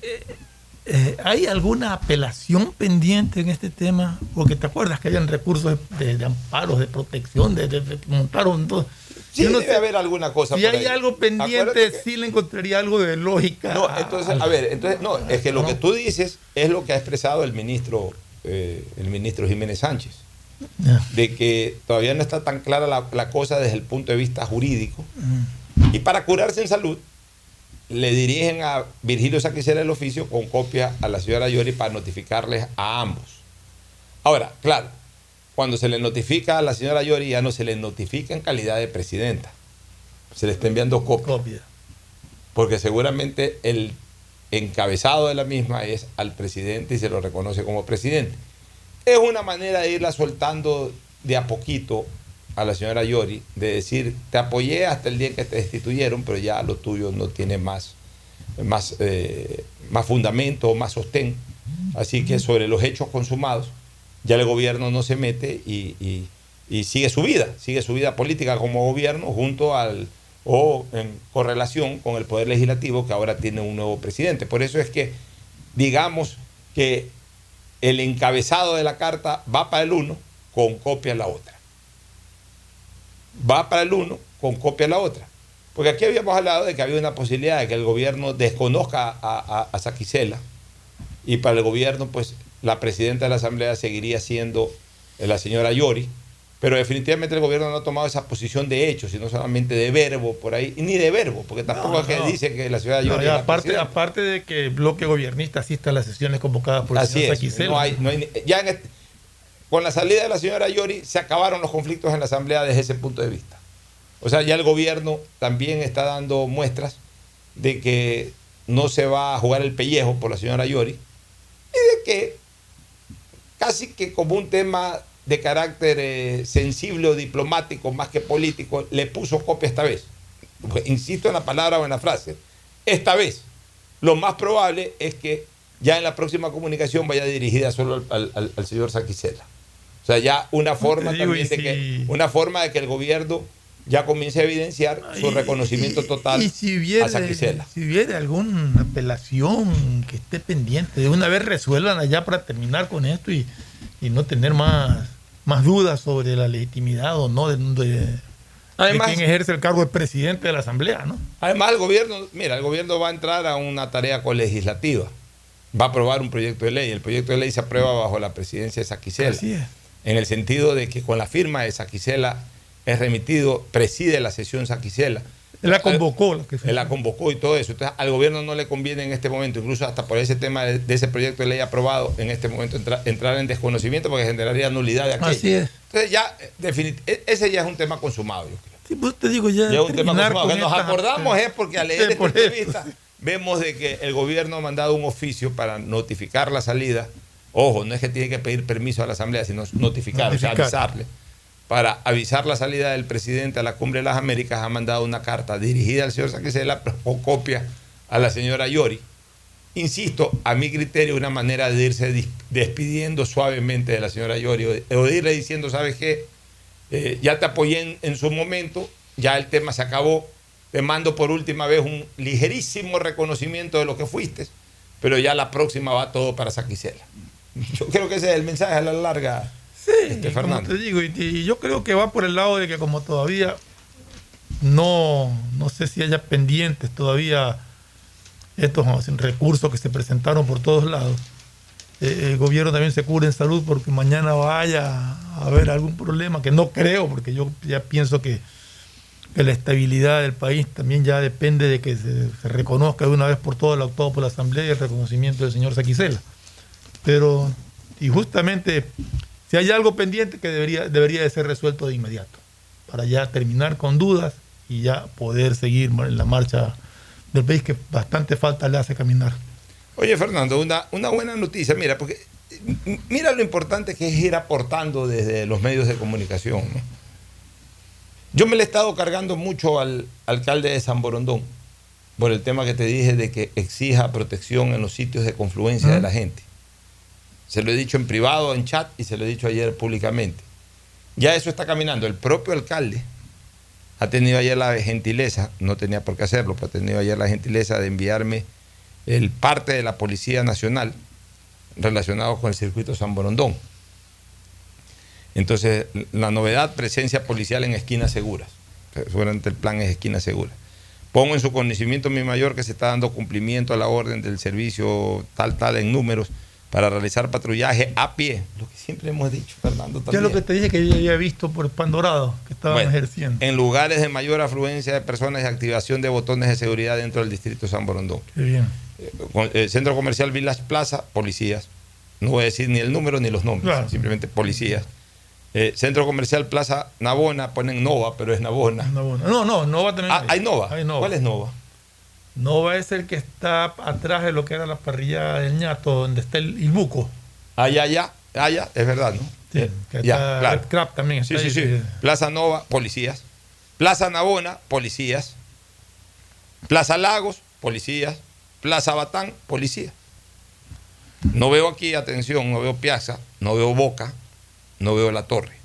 eh, ¿Hay alguna apelación pendiente en este tema? Porque te acuerdas que hayan recursos de, de amparos, de protección, de, de- de- montaron todo. Sí, no debe sé, haber alguna cosa Si por hay ahí. algo pendiente, que- sí le encontraría algo de lógica. No, entonces, a ver, entonces, no, es que lo que tú dices es lo que ha expresado el ministro, eh, el ministro Jiménez Sánchez, de que todavía no está tan clara la, la cosa desde el punto de vista jurídico. Y para curarse en salud, le dirigen a Virgilio Saquicera el oficio con copia a la señora Yori para notificarles a ambos. Ahora, claro, cuando se le notifica a la señora Yori, ya no se le notifica en calidad de presidenta. Se le está enviando copia. Porque seguramente el encabezado de la misma es al presidente y se lo reconoce como presidente. Es una manera de irla soltando de a poquito a la señora Yori, de decir, te apoyé hasta el día en que te destituyeron, pero ya lo tuyo no tiene más, más, eh, más fundamento, más sostén. Así que sobre los hechos consumados, ya el gobierno no se mete y, y- y sigue su vida, sigue su vida política como gobierno junto al o en correlación con el poder legislativo que ahora tiene un nuevo presidente. Por eso es que digamos que el encabezado de la carta va para el uno con copia la otra. Va para el uno con copia la otra. Porque aquí habíamos hablado de que había una posibilidad de que el gobierno desconozca a, a, a Saquicela y para el gobierno, pues la presidenta de la Asamblea seguiría siendo la señora Yori, pero definitivamente el gobierno no ha tomado esa posición de hecho, sino solamente de verbo por ahí, y ni de verbo, porque tampoco No, es que no. dice que la Yori No, la aparte, aparte de que el bloque gobernista asista a las sesiones convocadas por el Así señor es. Saquicela. no hay- no hay ni- ya en este- con la salida de la señora Yori se acabaron los conflictos en la Asamblea desde ese punto de vista. O sea, ya el gobierno también está dando muestras de que no se va a jugar el pellejo por la señora Yori y de que casi que como un tema de carácter eh, sensible o diplomático más que político, le puso copia esta vez. Insisto en la palabra o en la frase. Esta vez, lo más probable es que ya en la próxima comunicación vaya dirigida solo al- al señor Saquicela. O sea, ya una forma digo, también de si- que una forma de que el gobierno ya comience a evidenciar su reconocimiento total Y si a Saquicela. si hubiera alguna apelación que esté pendiente, de una vez resuelvan allá para terminar con esto y, y no tener más, más dudas sobre la legitimidad o no de, de- Además- de quién ejerce el cargo de presidente de la Asamblea, ¿no? Además, el gobierno, mira, el gobierno va a entrar a una tarea colegislativa. Va a aprobar un proyecto de ley. El proyecto de ley se aprueba bajo la presidencia de Saquicela. Así es. En el sentido de que con la firma de Saquicela es remitido, preside la sesión Saquicela. Él la convocó. la que Él la convocó y todo eso. Entonces, al gobierno no le conviene en este momento, incluso hasta por ese tema de, de ese proyecto de ley aprobado, en este momento entra- entrar en desconocimiento porque generaría nulidad de aquello. Así es. Entonces, ya, eh, e- ese ya es un tema consumado, yo creo. Sí, pues te digo ya. Ya es un tema consumado. con Que nos acordamos es porque al leer esta entrevista vemos de que el gobierno ha mandado un oficio para notificar la salida. Ojo, no es que tiene que pedir permiso a la Asamblea, sino notificar, o sea, Notificar. avisarle. Para avisar la salida del presidente a la Cumbre de las Américas ha mandado una carta dirigida al señor Saquicela o copia a la señora Yori. Insisto, a mi criterio, una manera de irse despidiendo suavemente de la señora Yori o de irle diciendo, ¿sabes qué? Eh, ya te apoyé en, en su momento, ya el tema se acabó, te mando por última vez un ligerísimo reconocimiento de lo que fuiste, pero ya la próxima va todo para Saquicela. [laughs] Yo creo que ese es el mensaje a la larga, este, Como Fernando. te digo, y, y yo creo que va por el lado de que como todavía no, no sé si haya pendientes todavía estos recursos que se presentaron por todos lados, eh, el gobierno también se cubre en salud porque mañana vaya a haber algún problema, que no creo, porque yo ya pienso que, que la estabilidad del país también ya depende de que se, se reconozca de una vez por todas el actuado por la Asamblea y el reconocimiento del señor Saquicela. Pero, y justamente, si hay algo pendiente que debería, debería de ser resuelto de inmediato, para ya terminar con dudas y ya poder seguir en la marcha del país que bastante falta le hace caminar. Oye, Fernando, una, una buena noticia, mira, porque mira lo importante que es ir aportando desde los medios de comunicación. ¿no? Yo me le he estado cargando mucho al alcalde de San Borondón por el tema que te dije de que exija protección en los sitios de confluencia de la gente. Se lo he dicho en privado, en chat, y se lo he dicho ayer públicamente. Ya eso está caminando. El propio alcalde ha tenido ayer la gentileza, no tenía por qué hacerlo, pero ha tenido ayer la gentileza de enviarme el parte de la Policía Nacional relacionado con el circuito San Borondón. Entonces, la novedad, presencia policial en esquinas seguras. Seguramente el plan es esquinas seguras. Pongo en su conocimiento mi mayor que se está dando cumplimiento a la orden del servicio tal, tal en números para realizar patrullaje a pie. Lo que siempre hemos dicho, Fernando. Ya También. lo que te dije que yo había visto por el pan dorado que estaban Bueno, ejerciendo. En lugares de mayor afluencia de personas y activación de botones de seguridad dentro del distrito San Borondón. Qué bien. Con- eh, Centro Comercial Village Plaza, policías. No voy a decir ni el número ni los nombres, Claro. simplemente policías. Eh, Centro Comercial Plaza Navona, ponen Nova, pero es Navona. No, no, Nova también. Ah, hay Nova. Hay Nova. ¿Cuál es Nova? Nova es el que está atrás de lo que era la parrilla del ñato, donde está el, el buco. Ya, ya, ah, ya, es verdad, ¿no? Sí, que ya, claro. Crab también. Sí, está sí, sí. Plaza Nova, policías. Plaza Navona, policías. Plaza Lagos, policías. Plaza Batán, policía. No veo aquí, atención, no veo Piazza, no veo Boca, no veo La Torre.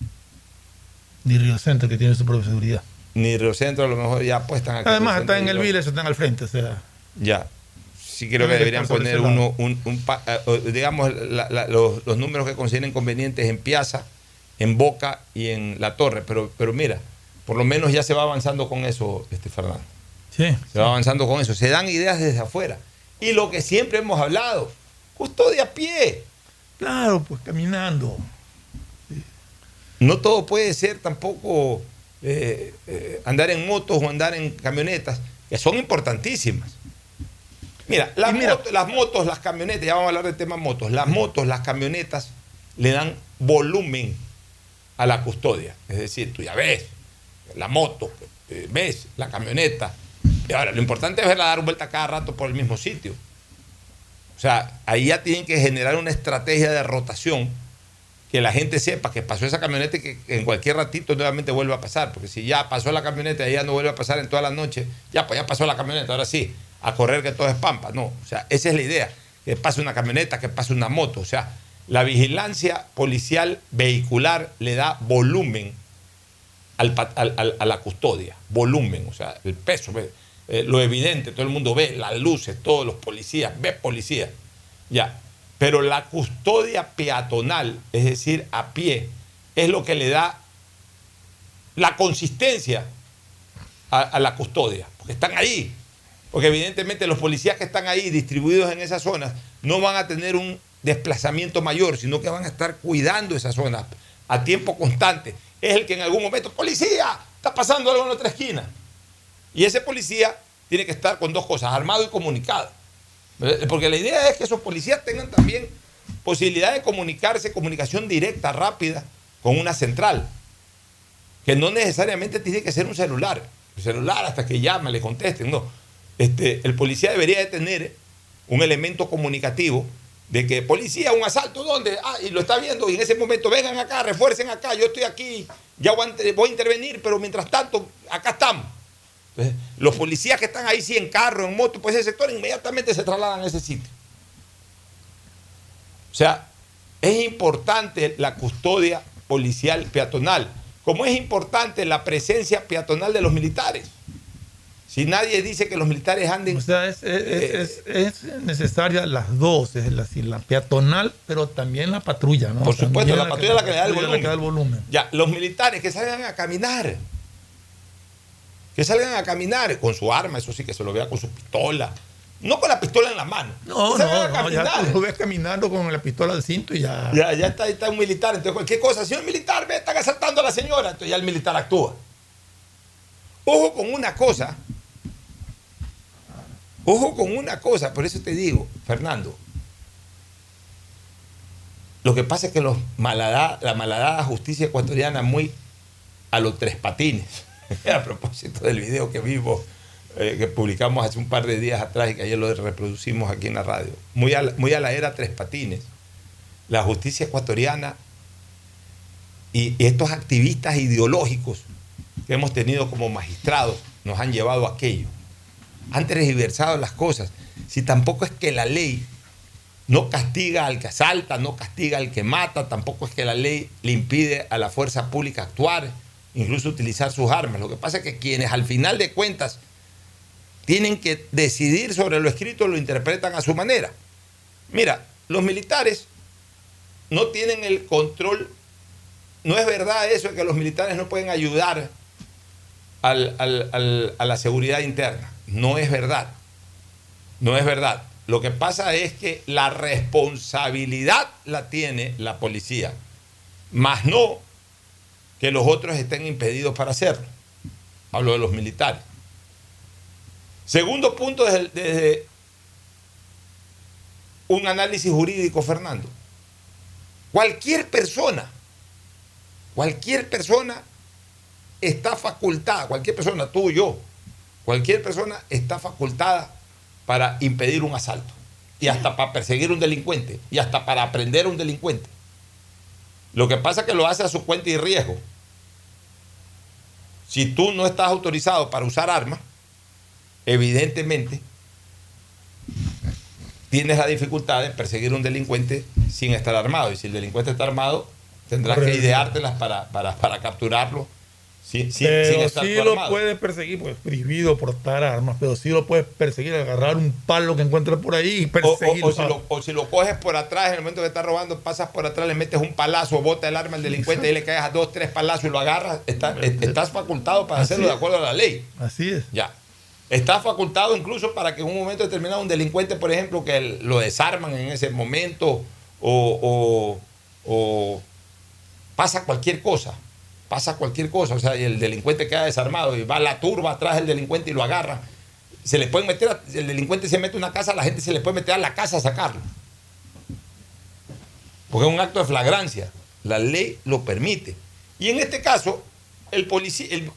Ni Río Centro, que tiene su propia seguridad. Ni Río Centro, a lo mejor ya puestan aquí. Además, Río Centro está en el Viles, están al frente. O sea, Ya. sí creo que Debe deberían poner uno, un, eh, digamos, la- la- los, los números que consideren convenientes en Piazza, en Boca y en La Torre. Pero, pero mira, por lo menos ya se va avanzando con eso, este Fernando. Sí. Se va avanzando con eso. Se dan ideas desde afuera. Y lo que siempre hemos hablado, custodia a pie. Claro, pues caminando. No todo puede ser tampoco eh, eh, andar en motos o andar en camionetas, que son importantísimas. Mira, las, motos, las motos, las camionetas, ya vamos a hablar del tema motos, las motos, las camionetas le dan volumen a la custodia. Es decir, tú ya ves la moto, eh, ves la camioneta. Y ahora, lo importante es verla dar vuelta cada rato por el mismo sitio. O sea, ahí ya tienen que generar una estrategia de rotación que la gente sepa que pasó esa camioneta y que en cualquier ratito nuevamente vuelve a pasar. Porque si ya pasó la camioneta y ya no vuelve a pasar en toda la noche, ya pues ya pasó la camioneta, ahora sí, a correr que todo es pampa. No, o sea, esa es la idea. Que pase una camioneta, que pase una moto. O sea, la vigilancia policial vehicular le da volumen al a la custodia. Volumen, o sea, el peso, eh, lo evidente, todo el mundo ve, las luces, todos los policías, ve policía. Ya. Pero la custodia peatonal, es decir, a pie, es lo que le da la consistencia a, la custodia, porque están ahí. Porque evidentemente los policías que están ahí distribuidos en esas zonas no van a tener un desplazamiento mayor, sino que van a estar cuidando esas zonas a tiempo constante. Es el que en algún momento, policía, está pasando algo en otra esquina. Y ese policía tiene que estar con dos cosas, armado y comunicado. ¿Verdad? Porque la idea es que esos policías tengan también posibilidad de comunicarse, comunicación directa, rápida, con una central. Que no necesariamente tiene que ser un celular. El celular hasta que llama, le contesten. No. Este, el policía debería de tener un elemento comunicativo de que policía, un asalto, ¿dónde? Ah, y lo está viendo, y en ese momento vengan acá, refuercen acá, yo estoy aquí, ya voy a intervenir, pero mientras tanto, acá estamos. Los policías que están ahí, sí, en carro, en moto, pues ese sector inmediatamente se trasladan a ese sitio. O sea, es importante la custodia policial peatonal, como es importante la presencia peatonal de los militares. Si nadie dice que los militares anden... O sea, es, es- es- es necesaria las dos, es decir, la peatonal, pero también la patrulla, ¿no? Por supuesto, También la patrulla es la que le da el da volumen. Ya, los militares que salgan a caminar. Que salgan a caminar con su arma, eso sí, que se lo vea con su pistola. No con la pistola en la mano. No, no, no, ya tú lo ves caminando con la pistola al cinto y ya. Ya, ya está, está un militar. Entonces, cualquier cosa, señor militar, ve, están asaltando a la señora. Entonces, ya el militar actúa. Ojo con una cosa. Ojo con una cosa, por eso te digo, Fernando. Lo que pasa es que los malhada- la malhadada justicia ecuatoriana muy a los tres patines. [laughs] a propósito del video que vimos, eh, que publicamos hace un par de días atrás y que ayer lo reproducimos aquí en la radio. Muy a, la- a era tres patines. La justicia ecuatoriana y, y estos activistas ideológicos que hemos tenido como magistrados nos han llevado a aquello. Han tergiversado las cosas. Si tampoco es que la ley no castiga al que asalta, no castiga al que mata, tampoco es que la ley le impide a la fuerza pública actuar, incluso utilizar sus armas. Lo que pasa es que quienes al final de cuentas tienen que decidir sobre lo escrito lo interpretan a su manera. Mira, los militares no tienen el control, no es verdad eso de que los militares no pueden ayudar a la seguridad interna. No es verdad. No es verdad. Lo que pasa es que la responsabilidad la tiene la policía, más no que los otros estén impedidos para hacerlo. Hablo de los militares. Segundo punto desde, un análisis jurídico, Fernando. Cualquier persona, cualquier persona está facultada, cualquier persona, tú, yo, cualquier persona está facultada para impedir un asalto y hasta para perseguir un delincuente y hasta para aprender a un delincuente. Lo que pasa es que lo hace a su cuenta y riesgo. Si tú no estás autorizado para usar armas, evidentemente tienes la dificultad de perseguir a un delincuente sin estar armado. Y si el delincuente está armado, tendrás que ideártelas para, para, para capturarlo Sí, pero lo armado. puedes perseguir, pues prohibido portar armas, pero sí lo puedes perseguir, agarrar un palo que encuentres por ahí y O, o- perseguirlo. o si lo, o si lo coges por atrás, en el momento que está robando, pasas por atrás, le metes un palazo, bota el arma al delincuente y le caes a dos, tres palazos y lo agarras, está- est- estás facultado para Así hacerlo de acuerdo a la ley. Así es. Ya. Está facultado incluso para que en un momento determinado un delincuente, por ejemplo, que lo desarman en ese momento o pasa cualquier cosa. Pasa cualquier cosa. O sea, y el delincuente queda desarmado y va la turba atrás del delincuente y lo agarra. Se le pueden meter, a- el delincuente se mete a una casa, la gente se le puede meter a la casa a sacarlo. Porque es un acto de flagrancia. La ley lo permite. Y en este caso, el,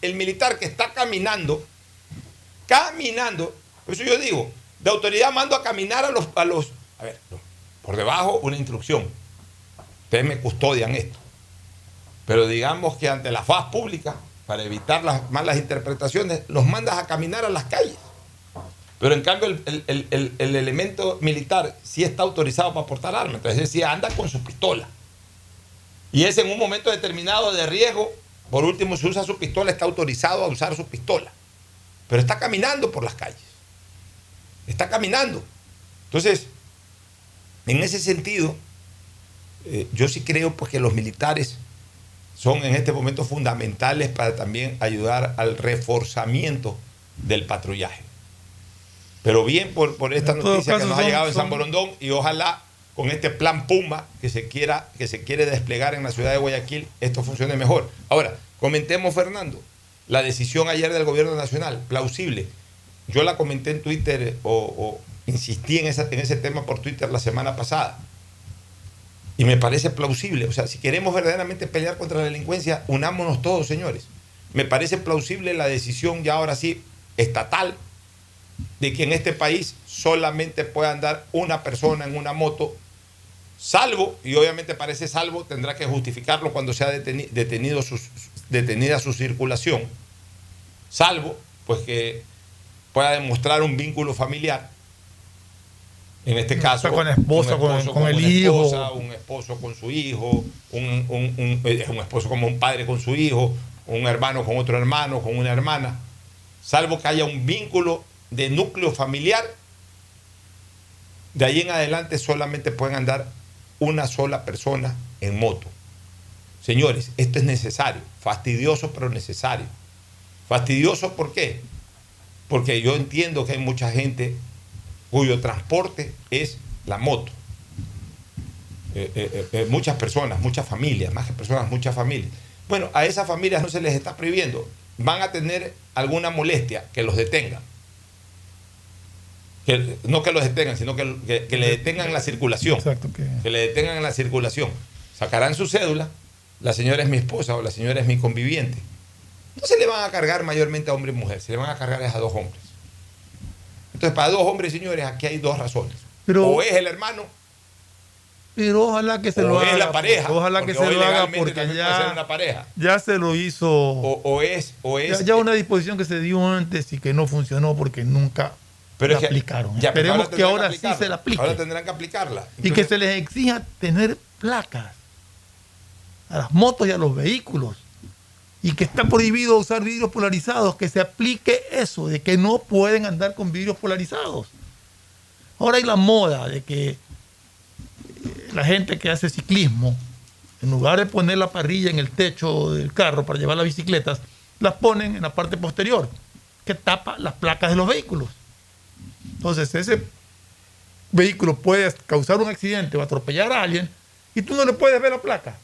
el, militar que está caminando, caminando, eso yo digo, de autoridad mando a caminar a los, a los, a ver, por debajo una instrucción. Ustedes me custodian esto. Pero digamos que ante la faz pública, para evitar las malas interpretaciones, los mandas a caminar a las calles. Pero en cambio el, el- el- el- el elemento militar sí está autorizado para portar armas. Entonces decía, anda con su pistola. Y es en un momento determinado de riesgo, por último, si usa su pistola, está autorizado a usar su pistola. Pero está caminando por las calles. Está caminando. Entonces, en ese sentido, eh, yo sí creo pues, que los militares son en este momento fundamentales para también ayudar al reforzamiento del patrullaje. Pero bien por, por esta noticia que nos ha llegado en San Borondón y ojalá con este plan Puma que se quiera que se quiere desplegar en la ciudad de Guayaquil esto funcione mejor. Ahora, comentemos Fernando, la decisión ayer del gobierno nacional, plausible. Yo la comenté en Twitter o, o insistí en, esa- en ese tema por Twitter la semana pasada. Y me parece plausible. O sea, si queremos verdaderamente pelear contra la delincuencia, unámonos todos, señores. Me parece plausible la decisión ya ahora sí estatal de que en este país solamente pueda andar una persona en una moto, salvo, y obviamente parece salvo, tendrá que justificarlo cuando sea deteni- detenido detenida su circulación, salvo pues que pueda demostrar un vínculo familiar. En este O caso, con esposa, un con- esposo con el hijo. esposa, un esposo con su hijo, un, un- un- eh, un esposo como un padre con su hijo, un hermano con otro hermano, con una hermana, salvo que haya un vínculo de núcleo familiar, de ahí en adelante solamente pueden andar una sola persona en moto. Señores, esto es necesario, fastidioso pero necesario. Fastidioso ¿por qué? Porque yo entiendo que hay mucha gente cuyo transporte es la moto. Eh, eh, eh, muchas personas, muchas familias, más que personas, muchas familias. Bueno, a esas familias no se les está prohibiendo. Van a tener alguna molestia que los detengan. Que, no que los detengan, sino que, que- que le detengan la circulación. Exacto, que Que le detengan la circulación. Sacarán su cédula, la señora es mi esposa o la señora es mi conviviente. No se le van a cargar mayormente a hombre y mujer, se le van a cargar a dos hombres. Entonces, para dos hombres, señores, aquí hay dos razones. Pero- o es el hermano Pero ojalá que se o lo es haga. la pareja. Ojalá que se lo haga porque ya, una pareja. ya se lo hizo. O, o es, o es. ya, ya una disposición que se dio antes y que no funcionó porque nunca Pero la es que- aplicaron. ya, Esperemos que ahora sí se la aplique. Ahora tendrán que aplicarla. y que se les exija tener placas a las motos y a los vehículos. Y que está prohibido usar vidrios polarizados, que se aplique eso, de que no pueden andar con vidrios polarizados. Ahora hay la moda de que eh, la gente que hace ciclismo, en lugar de poner la parrilla en el techo del carro para llevar las bicicletas, las ponen en la parte posterior, que tapa las placas de los vehículos. Entonces, ese vehículo puede causar un accidente o atropellar a alguien y tú no le puedes ver la placa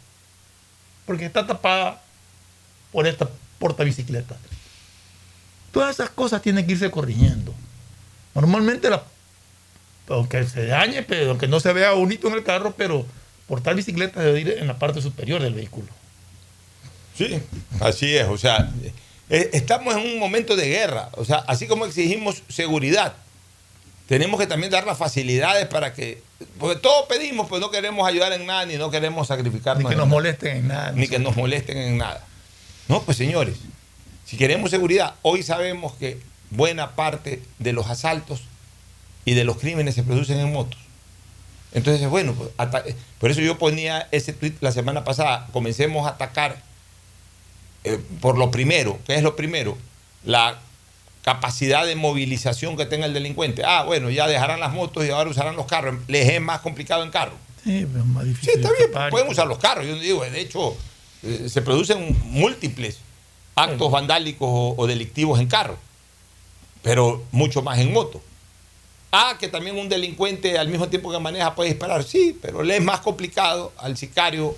porque está tapada por esta portabicicleta. Todas esas cosas tienen que irse corrigiendo. Normalmente, la, aunque se dañe, pero aunque no se vea bonito en el carro, pero portar bicicleta debe ir en la parte superior del vehículo. Sí, así es. O sea, eh, estamos en un momento de guerra. O sea, así como exigimos seguridad, tenemos que también dar las facilidades para que. Porque todos pedimos, pues no queremos ayudar en nada ni no queremos sacrificarnos. Ni que nos nada. molesten en nada. Ni que nos molesten en nada. No, pues señores, si queremos seguridad, hoy sabemos que buena parte de los asaltos y de los crímenes se producen en motos. Entonces, bueno, pues, por eso yo ponía ese tweet la semana pasada, comencemos a atacar eh, por lo primero, ¿qué es lo primero? La capacidad de movilización que tenga el delincuente. Ah, bueno, ya dejarán las motos y ahora usarán los carros. Les es más complicado en carro. Sí, pero es más difícil. Sí, está bien, pueden usar los carros. Yo digo, de hecho, se producen múltiples actos vandálicos o, o delictivos en carro, pero mucho más en moto. Ah, que también un delincuente al mismo tiempo que maneja puede disparar, sí, pero le es más complicado al sicario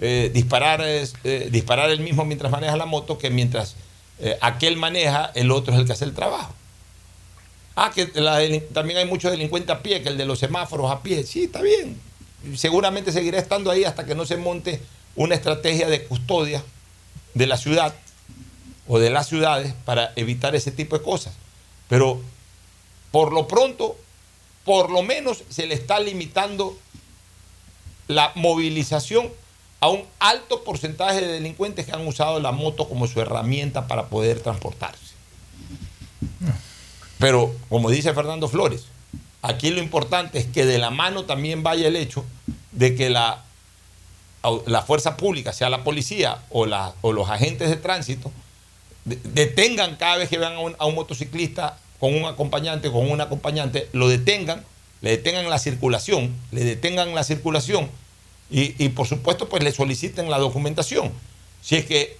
eh, disparar, eh, disparar él mismo mientras maneja la moto que mientras eh, aquel maneja, el otro es el que hace el trabajo. Ah, que la también hay muchos delincuentes a pie, que el de los semáforos a pie, sí, está bien. Seguramente seguirá estando ahí hasta que no se monte una estrategia de custodia de la ciudad o de las ciudades para evitar ese tipo de cosas. Pero por lo pronto, por lo menos se le está limitando la movilización a un alto porcentaje de delincuentes que han usado la moto como su herramienta para poder transportarse. Pero, como dice Fernando Flores, aquí lo importante es que de la mano también vaya el hecho de que la, la fuerza pública, sea la policía o, los agentes de tránsito, de- detengan cada vez que vean a un, motociclista con un acompañante, con un acompañante, lo detengan, le detengan la circulación, le detengan la circulación y, y, por supuesto pues le soliciten la documentación. Si es que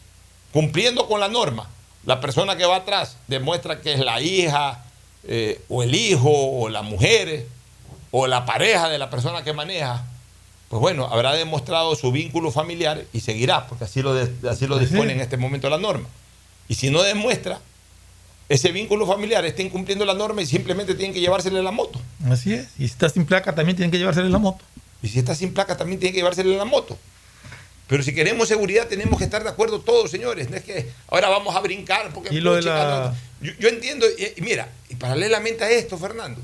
cumpliendo con la norma, la persona que va atrás demuestra que es la hija eh, o el hijo o la mujer o la pareja de la persona que maneja, pues bueno, habrá demostrado su vínculo familiar y seguirá, porque así lo, de- así lo Pues sí. dispone en este momento la norma. Y si no demuestra ese vínculo familiar, está incumpliendo la norma y simplemente tienen que llevársele la moto. Así es. Y si está sin placa, también tienen que llevársele la moto. Y si está sin placa, también tiene que llevársele la moto. Pero si queremos seguridad, tenemos que estar de acuerdo todos, señores. No es que ahora vamos a brincar. Porque Y lo de la- yo, yo entiendo, y mira, y paralelamente a esto, Fernando,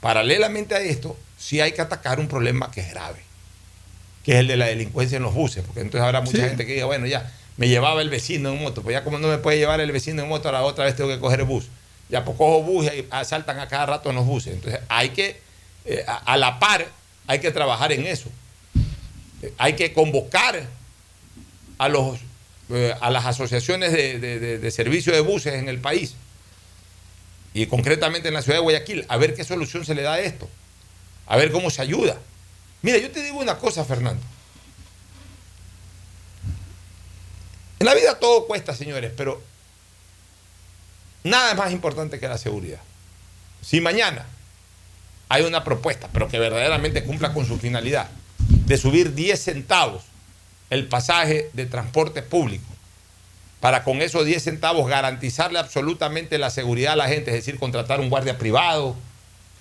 paralelamente a esto, sí hay que atacar un problema que es grave, que es el de la delincuencia en los buses, porque entonces habrá mucha Sí. gente que diga, bueno, ya, me llevaba el vecino en moto, pues ya como no me puede llevar el vecino en moto, ahora otra vez tengo que coger el bus. Ya pues cojo bus y asaltan a cada rato en los buses. Entonces hay que, eh, a, a la par, hay que trabajar en eso. Eh, hay que convocar a, los, eh, a las asociaciones de, de, de- de servicio de buses en el país y concretamente en la ciudad de Guayaquil, a ver qué solución se le da a esto, a ver cómo se ayuda. Mira, yo te digo una cosa, Fernando. En la vida todo cuesta, señores, pero nada es más importante que la seguridad. Si mañana hay una propuesta, pero que verdaderamente cumpla con su finalidad, de subir 10 centavos el pasaje de transporte público, para con esos 10 centavos garantizarle absolutamente la seguridad a la gente, es decir, contratar un guardia privado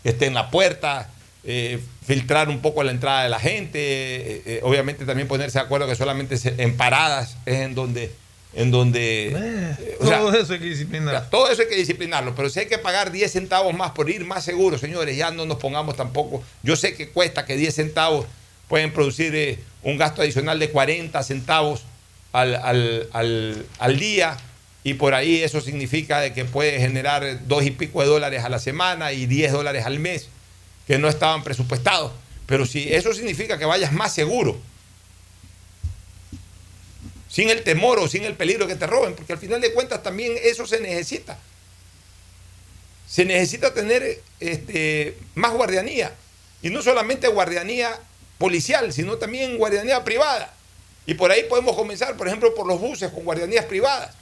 que esté en la puerta, eh, filtrar un poco la entrada de la gente, eh, eh, obviamente también ponerse de acuerdo que solamente se- en paradas es en donde... En donde eh, sea, todo eso hay que disciplinar. ya, todo eso hay que disciplinarlo, pero si hay que pagar 10 centavos más por ir más seguro, señores, ya no nos pongamos tampoco. Yo sé que cuesta que 10 centavos pueden producir un gasto adicional de 40 centavos al, al- al- al día y por ahí eso significa de que puede generar dos y pico de dólares a la semana y 10 dólares al mes que no estaban presupuestados. Pero si eso significa que vayas más seguro, sin el temor o sin el peligro que te roben, porque al final de cuentas también eso se necesita. Se necesita tener este, más guardianía. Y no solamente guardianía policial, sino también guardianía privada. Y por ahí podemos comenzar, por ejemplo, por los buses con guardianías privadas.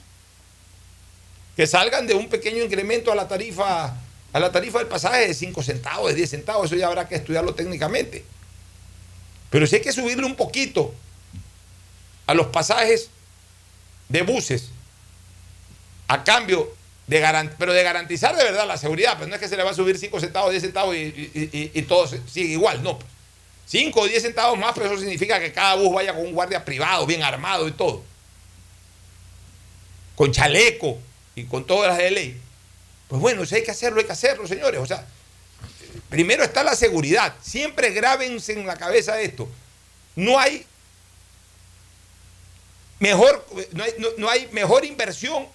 Que salgan de un pequeño incremento a la tarifa, a la tarifa del pasaje de 5 centavos, de 10 centavos, eso ya habrá que estudiarlo técnicamente. Pero si hay que subirle un poquito a los pasajes de buses a cambio de garan- pero de garantizar de verdad la seguridad, pero no es que se le va a subir 5 centavos, 10 centavos y, y- y- y todo sigue igual, no. 5 o 10 centavos más, pero eso significa que cada bus vaya con un guardia privado, bien armado y todo. Con chaleco y con todas las de ley. Pues bueno, si hay que hacerlo, hay que hacerlo, señores. O sea, primero está la seguridad. Siempre grábense en la cabeza esto. No hay mejor, no hay, no- no hay mejor inversión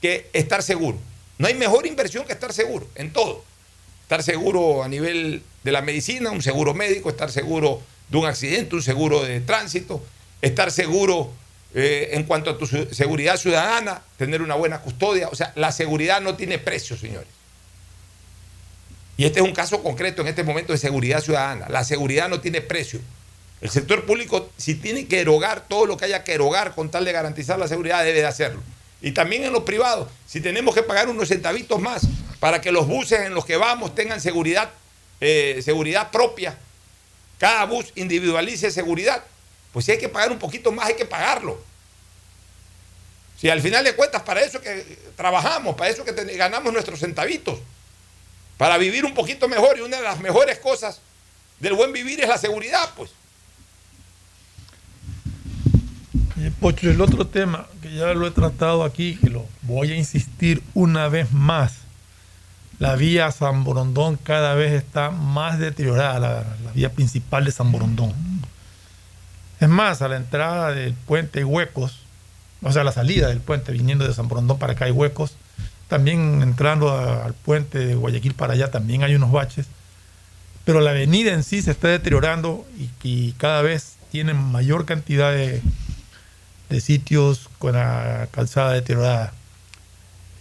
que estar seguro. No hay mejor inversión que estar seguro en todo. Estar seguro a nivel de la medicina, un seguro médico, estar seguro de un accidente, un seguro de tránsito, estar seguro eh, en cuanto a tu seguridad ciudadana, tener una buena custodia. O sea, la seguridad no tiene precio, señores. Y este es un caso concreto en este momento de seguridad ciudadana. La seguridad no tiene precio. El sector público, si tiene que erogar todo lo que haya que erogar con tal de garantizar la seguridad, debe de hacerlo. Y también en los privados, si tenemos que pagar unos centavitos más para que los buses en los que vamos tengan seguridad, eh, seguridad propia, cada bus individualice seguridad, pues si hay que pagar un poquito más, hay que pagarlo. Si al final de cuentas, para eso que trabajamos, para eso que ganamos nuestros centavitos, para vivir un poquito mejor, y una de las mejores cosas del buen vivir es la seguridad, pues. Eh, Pocho, el otro tema que ya lo he tratado aquí, que lo voy a insistir una vez más. La vía San Borondón cada vez está más deteriorada, la vía principal de San Borondón. Es más, a la entrada del puente hay huecos, o sea, a la salida del puente viniendo de San Borondón para acá hay huecos. También entrando a- al puente de Guayaquil para allá también hay unos baches. Pero la avenida en sí se está deteriorando y, y cada vez tiene mayor cantidad de, de sitios con la calzada deteriorada.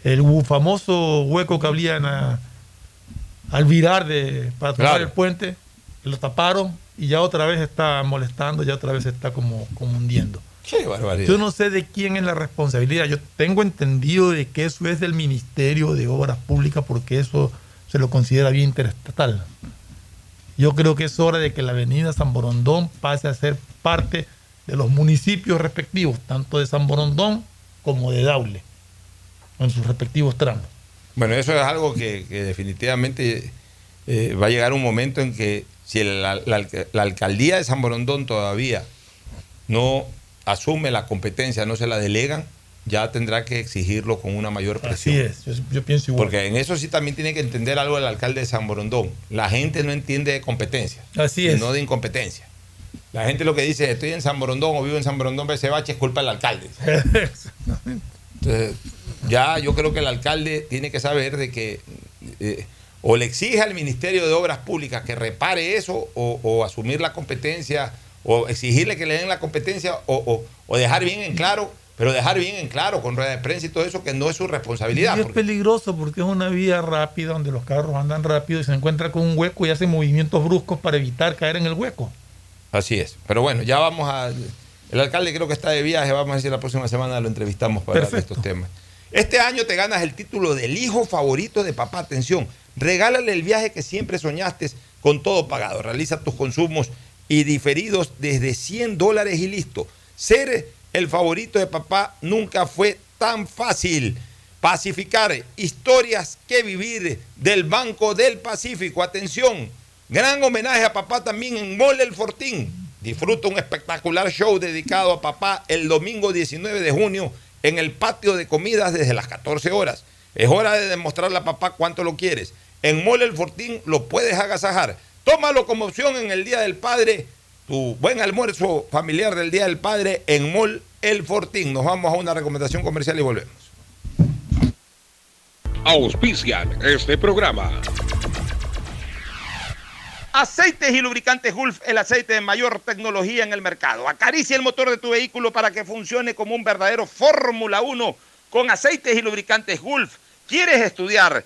El famoso hueco que había en al virar de, para tomar Claro. el puente, lo taparon y ya otra vez está molestando, ya otra vez está como, como hundiendo. Qué barbaridad. Yo no sé de quién es la responsabilidad. Yo tengo entendido de que eso es del Ministerio de Obras Públicas porque eso se lo considera vía interestatal. Yo creo que es hora de que la avenida San Borondón pase a ser parte de los municipios respectivos, tanto de San Borondón como de Daule, en sus respectivos tramos. Bueno, eso es algo que, que definitivamente eh, va a llegar un momento en que si la, la- la alcaldía de San Borondón todavía no asume la competencia, no se la delegan, ya tendrá que exigirlo con una mayor presión. Así es, yo, yo pienso igual. Porque en eso sí también tiene que entender algo el alcalde de San Borondón. La gente no entiende de competencia, Así es. sino de incompetencia. La gente lo que dice, estoy en San Borondón o vivo en San Borondón, ese bache es culpa del alcalde. [laughs] Entonces, ya yo creo que el alcalde tiene que saber de que eh, o le exige al Ministerio de Obras Públicas que repare eso o, o asumir la competencia o exigirle que le den la competencia o, o- o dejar bien en claro, pero dejar bien en claro con rueda de prensa y todo eso que no es su responsabilidad. Y es porque- peligroso porque es una vía rápida donde los carros andan rápido y se encuentra con un hueco y hacen movimientos bruscos para evitar caer en el hueco. Así es. Pero bueno, ya vamos a. El alcalde creo que está de viaje, vamos a decir la próxima semana lo entrevistamos para hablar de estos temas. Este año te ganas el título del hijo favorito de papá. Atención, regálale el viaje que siempre soñaste con todo pagado. Realiza tus consumos y diferidos desde 100 dólares y listo. Ser el favorito de papá nunca fue tan fácil. Pacificar, historias que vivir del Banco del Pacífico. Atención, gran homenaje a papá también en Mole El Fortín. Disfruta un espectacular show dedicado a papá el domingo 19 de junio en el patio de comidas desde las 14 horas. Es hora de demostrarle a papá cuánto lo quieres. En Mole El Fortín lo puedes agasajar. Tómalo como opción en el Día del Padre, tu buen almuerzo familiar del Día del Padre en Mall El Fortín. Nos vamos a una recomendación comercial y volvemos. Auspician este programa. Aceites y lubricantes Gulf, el aceite de mayor tecnología en el mercado. Acaricia el motor de tu vehículo para que funcione como un verdadero Fórmula 1 con aceites y lubricantes Gulf. ¿Quieres estudiar,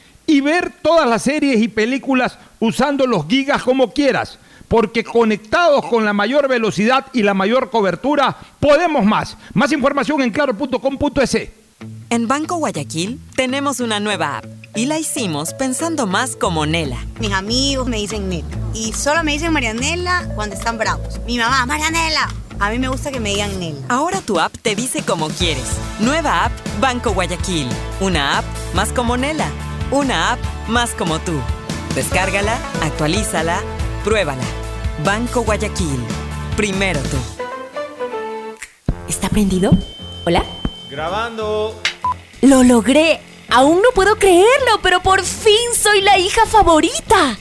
y ver todas las series y películas usando los gigas como quieras porque conectados con la mayor velocidad y la mayor cobertura, podemos más. Más información en claro.com.es. En Banco Guayaquil tenemos una nueva app y la hicimos pensando más como Nela. Mis amigos me dicen Nela y solo me dicen Marianela cuando están bravos. Mi mamá, Marianela. A mí me gusta que me digan Nela. Ahora tu app te dice como quieres. Nueva app Banco Guayaquil. Una app más como Nela. Una app más como tú. Descárgala, actualízala, pruébala. Banco Guayaquil. Primero tú. ¿Está prendido? ¿Hola? Grabando. ¡Lo logré! Aún no puedo creerlo, pero por fin soy la hija favorita.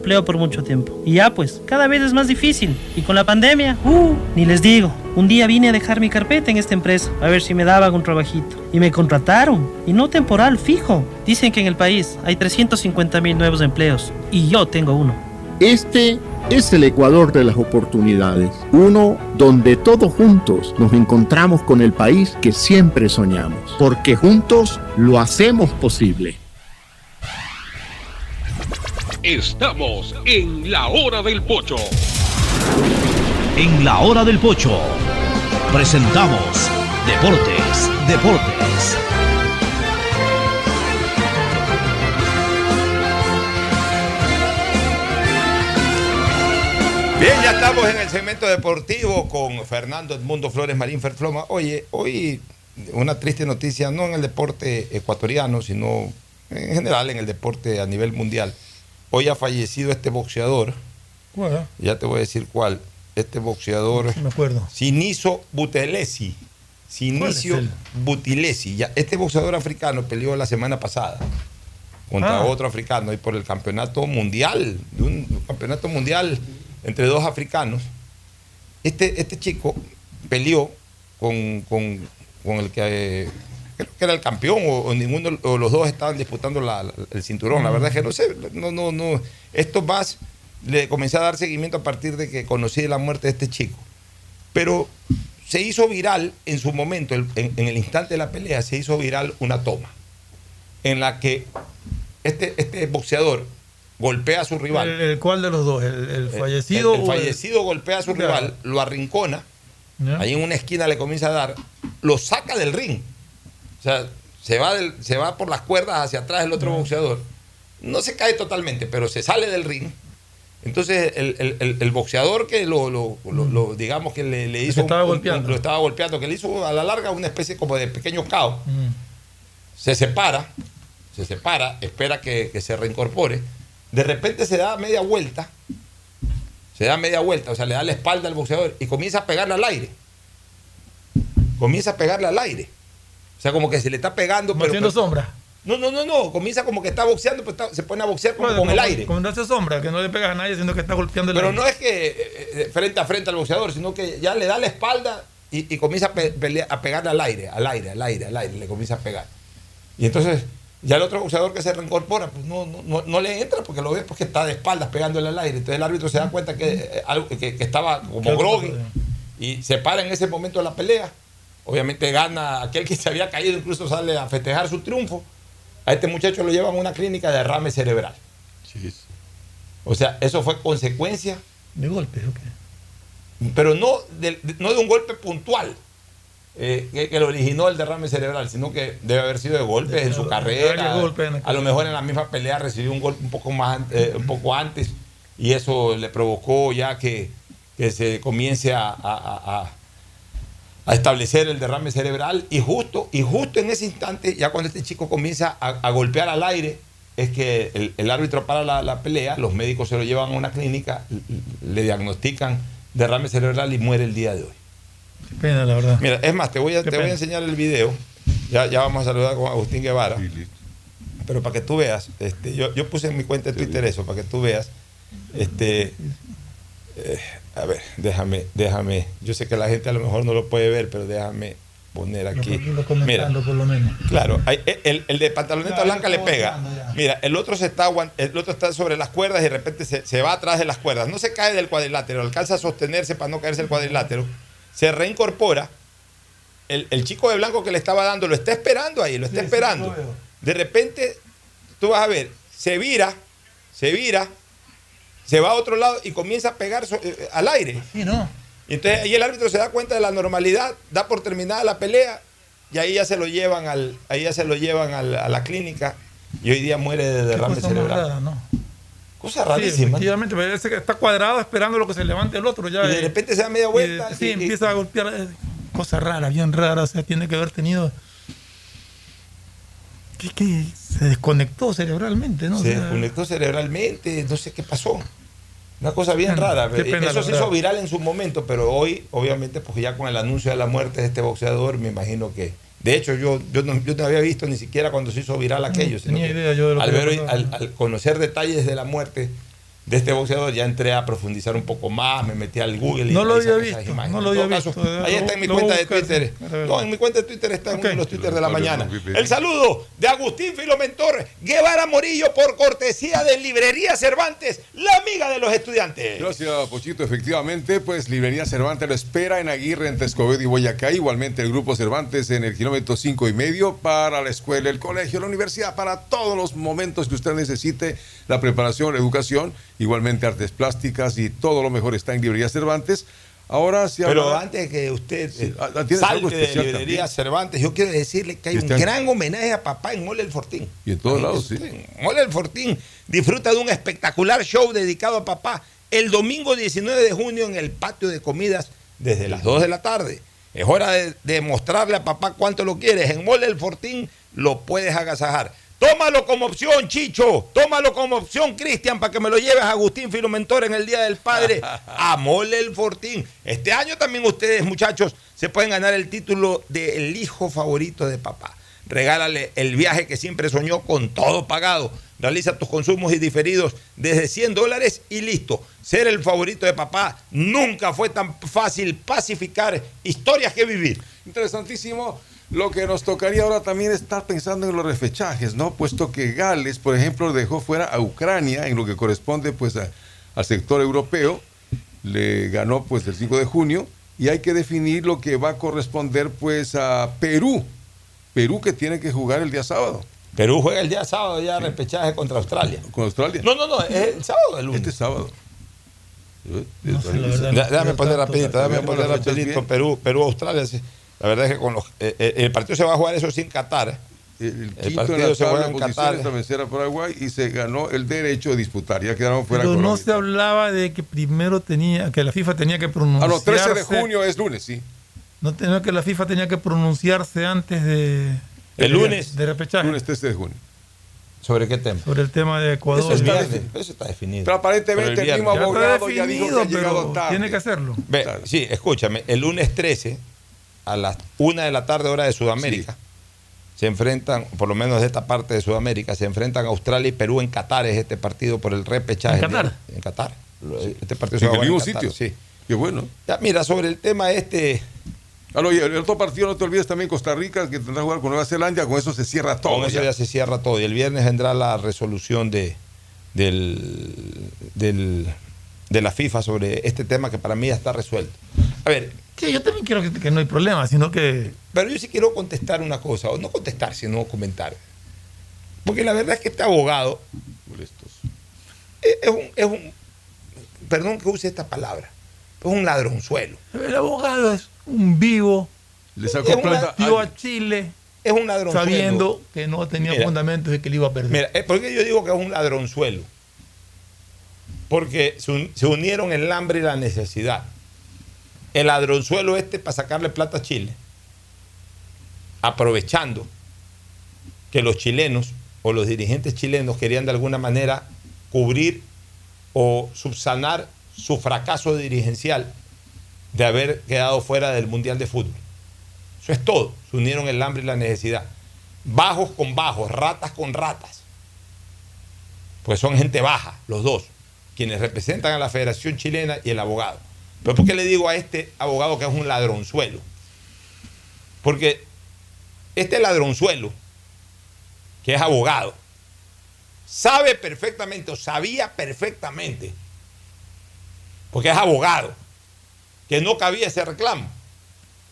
empleo por mucho tiempo. Y ya pues, cada vez es más difícil. Y con la pandemia, uh, ni les digo. Un día vine a dejar mi carpeta en esta empresa, a ver si me daban un trabajito. Y me contrataron. Y no temporal, fijo. Dicen que en el país hay 350 mil nuevos empleos. Y yo tengo uno. Este es el Ecuador de las oportunidades, uno donde todos juntos nos encontramos con el país que siempre soñamos, porque juntos lo hacemos posible. Estamos en la hora del pocho. En la hora del pocho presentamos Deportes, Deportes. Bien, ya estamos en el segmento deportivo con Fernando Edmundo Flores Marín Ferfloma. Oye, hoy una triste noticia, no en el deporte ecuatoriano, sino en general en el deporte a nivel mundial. Hoy ha fallecido este boxeador. Bueno, Ya te voy a decir cuál. Este boxeador. me acuerdo. Siniso Butelesi. Sinicio ¿Cuál es Butilesi. Ya, este boxeador africano peleó la semana pasada contra Ah. otro africano y por el campeonato mundial, de un campeonato mundial entre dos africanos. Este, este chico peleó con, con- con el que eh, creo que era el campeón o, o ninguno o los dos estaban disputando la- la- el cinturón. La verdad es que no sé, no, no, no. Esto más le comencé a dar seguimiento a partir de que conocí la muerte de este chico. Pero se hizo viral en su momento, en, en el instante de la pelea, se hizo viral una toma en la que este, este boxeador golpea a su rival. ¿El, el cuál de los dos? ¿El, el El- fallecido? El, fallecido golpea a su rival, lo arrincona, ahí en una esquina le comienza a dar, lo saca del ring. O sea, se va, del- se va por las cuerdas hacia atrás el otro boxeador. No se cae totalmente, pero se sale del ring. Entonces, el, el- el- el boxeador que lo, lo- lo- lo- digamos que le, hizo. estaba un- un- golpeando. lo estaba golpeando, que le hizo a la larga una especie como de pequeño caos Mm. se separa, se separa, espera que, que se reincorpore. De repente se da media vuelta, se da media vuelta, o sea, le da la espalda al boxeador y comienza a pegarle al aire. Comienza a pegarle al aire. O sea, como que se le está pegando. Como haciendo sombra. No, no, no, no. Comienza como que está boxeando, pero está- se pone a boxear como Bueno, con el aire. Como no hace sombra, que no le pegas a nadie, sino que está golpeando el Pero aire. no es que eh, eh, frente a frente al boxeador, sino que ya le da la espalda y, y comienza a, pe- pelea- a pegarle al aire, al aire, al aire, al aire, le comienza a pegar. Y entonces ya el otro boxeador que se reincorpora, pues no, no, no, no le entra porque lo ve porque está de espaldas pegándole al aire. Entonces el árbitro se da cuenta que, eh, algo- que, que estaba como ¿Qué groggy y se para en ese momento de la pelea. Obviamente gana aquel que se había caído, incluso sale a festejar su triunfo. A este muchacho lo llevan a una clínica de derrame cerebral. O sea, eso fue consecuencia De golpe, ok. pero no de, de- no de un golpe puntual eh, que, que lo originó el derrame cerebral, sino que debe haber sido de golpes en su carrera. en la A lo mejor en la misma pelea recibió un golpe un poco más eh, un poco antes y eso le provocó ya que, que se comience a, a- a- a- establecer el derrame cerebral y justo, y justo en ese instante, ya cuando este chico comienza a, a golpear al aire, es que el, el árbitro para la, la pelea, los médicos se lo llevan a una clínica, le diagnostican derrame cerebral y muere el día de hoy. Qué pena, la verdad. Mira, es más, te voy a, Qué te voy a enseñar el video. Ya, ya vamos a saludar con Agustín Guevara. Pero para que tú veas, este, yo, yo puse en mi cuenta de Twitter eso, para que tú veas. Este, eh, a ver, déjame, déjame. Yo sé que la gente a lo mejor no lo puede ver, pero déjame poner aquí. Lo comentando, por lo menos. Claro, hay- el, el de pantaloneta Claro, blanca le pega. Mira, el otro se está el otro está sobre las cuerdas y de repente se, se va atrás de las cuerdas. No se cae del cuadrilátero, alcanza a sostenerse para no caerse el cuadrilátero. Se reincorpora. El, el chico de blanco que le estaba dando lo está esperando ahí, lo está esperando. De repente, tú vas a ver, se vira, se vira, se va a otro lado y comienza a pegar so- eh, al aire. Sí, ¿no? Y entonces ahí el árbitro se da cuenta de la normalidad, da por terminada la pelea y ahí ya se lo llevan al, ahí ya se lo llevan al- a la clínica y hoy día muere de derrame cerebral. rara, ¿no? Cosa Sí, rarísima. efectivamente, parece que está cuadrado esperando lo que se levante el otro. Ya, Y de repente se da media y- vuelta sí, y- y- empieza a golpear. eh, Cosa rara, bien rara. O sea, tiene que haber tenido. Que, que se desconectó cerebralmente, ¿no? O se sea, desconectó cerebralmente, no sé qué pasó. Una cosa bien rara. Eso se hizo viral en su momento, pero hoy, obviamente, pues ya con el anuncio de la muerte de este boxeador, me imagino que. De hecho, yo, yo, no, yo no había visto ni siquiera cuando se hizo viral aquello. sino tenía que idea yo de lo al, que ver hoy- había al, pasado. al conocer detalles de la muerte de este boxeador, ya entré a profundizar un poco más, me metí al Google y No lo había esas visto, imágenes. no lo En todo había caso, visto, Ahí está en mi cuenta de Twitter. No, en mi cuenta de Twitter está en uno de los Twitter de la mañana. El saludo de Agustín Filomentor Guevara Morillo por cortesía de Librería Cervantes, la amiga de los estudiantes. Gracias, Pochito. Efectivamente, pues Librería Cervantes lo espera en Aguirre, entre Escobedo y Boyacá. Igualmente el Grupo Cervantes en el kilómetro cinco y medio para la escuela, el colegio, la universidad, para todos los momentos que usted necesite, la preparación, la educación, igualmente artes plásticas y todo lo mejor está en Librería Cervantes. Ahora se Pero habla- antes que usted eh, ah, ¿tienes algo salte de Librería también? Cervantes, yo quiero decirle que hay un gran homenaje a papá en Mole el Fortín. Y en todos lados, sí. Mole el Fortín disfruta de un espectacular show dedicado a papá el domingo 19 de junio en el patio de comidas desde las 2 de la tarde. Es hora de, de mostrarle a papá cuánto lo quieres. En Mole el Fortín lo puedes agasajar. Tómalo como opción, Chicho. Tómalo como opción, Cristian, para que me lo lleves a Agustín Filomentor en el Día del Padre. [laughs] a Mole el Fortín. Este año también ustedes, muchachos, se pueden ganar el título de el hijo favorito de papá. Regálale el viaje que siempre soñó con todo pagado. Realiza tus consumos y diferidos desde 100 dólares y listo. Ser el favorito de papá nunca fue tan fácil pacificar historias que vivir. Interesantísimo. Lo que nos tocaría ahora también es estar pensando en los refechajes, ¿no? Puesto que Gales, por ejemplo, dejó fuera a Ucrania en lo que corresponde pues a- al sector europeo, le ganó pues el 5 de junio y hay que definir lo que va a corresponder pues a Perú. Perú que tiene que jugar el día sábado. Perú juega el día sábado ya repechaje contra Australia. ¿Con Australia? No, no, no, es el sábado el lunes. Este sábado. Déjame poner rapidito, déjame poner rapidito. bien. Perú, Perú, Australia. sí. La verdad es que con los, eh, eh, el partido se va a jugar eso sin Qatar. El, El quinto en partido la se tabla juega en Qatar. vencer a Paraguay y se ganó el derecho de disputar. Ya quedaron fuera Pero no se hablaba de que primero tenía, que la FIFA tenía que A pronunciarse. los 13 de junio es lunes, sí. No tenía que la FIFA tenía que pronunciarse antes de. El lunes. De repechaje. Lunes 13 de junio. ¿Sobre qué tema? Sobre el tema de Ecuador. Eso está, El definido, eso está definido. Pero aparentemente Pero el mismo abogado Ya ya está dijo que definido, ha llegado tarde. tiene que hacerlo. Ve, Sí, escúchame, el lunes 13 a las 1 de la tarde hora de Sudamérica se enfrentan, por lo menos de esta parte de Sudamérica, se enfrentan Australia y Perú en Qatar, es este partido por el repechaje. ¿En Qatar? En Qatar. Este partido se En va a el mismo Qatar, sitio. Sí. Qué bueno. Ya, mira, sobre el tema este, Ah, no, y el otro partido, no te olvides también Costa Rica, que tendrá que jugar con Nueva Zelanda, con eso se cierra todo. con eso ya. ya se cierra todo. Y el viernes vendrá la resolución de, del, del- de la FIFA sobre este tema que para mí ya está resuelto. A ver, Sí, yo también quiero que, que no hay problema, sino que. Pero yo sí quiero contestar una cosa, o no contestar, sino comentar. Porque la verdad es que este abogado es, es un, es un- perdón que use esta palabra, es un ladronzuelo. El abogado es un vivo. Le Es sacó plata. A- Chile Es un ladronzuelo. sabiendo que no tenía Mira. fundamentos y que le iba a perder. Mira, eh, ¿por qué yo digo que es un ladronzuelo? Porque se, un- se unieron el hambre y la necesidad. El ladronzuelo este para sacarle plata a Chile, aprovechando que los chilenos o los dirigentes chilenos querían de alguna manera cubrir o subsanar su fracaso dirigencial de haber quedado fuera del Mundial de Fútbol. Eso es todo. Se unieron el hambre y la necesidad. Bajos con bajos, ratas con ratas. Pues son gente baja, los dos, quienes representan a la Federación Chilena y el abogado. Pero ¿por qué le digo a este abogado que es un ladronzuelo? Porque este ladronzuelo, que es abogado, sabe perfectamente o sabía perfectamente, porque es abogado, que no cabía ese reclamo.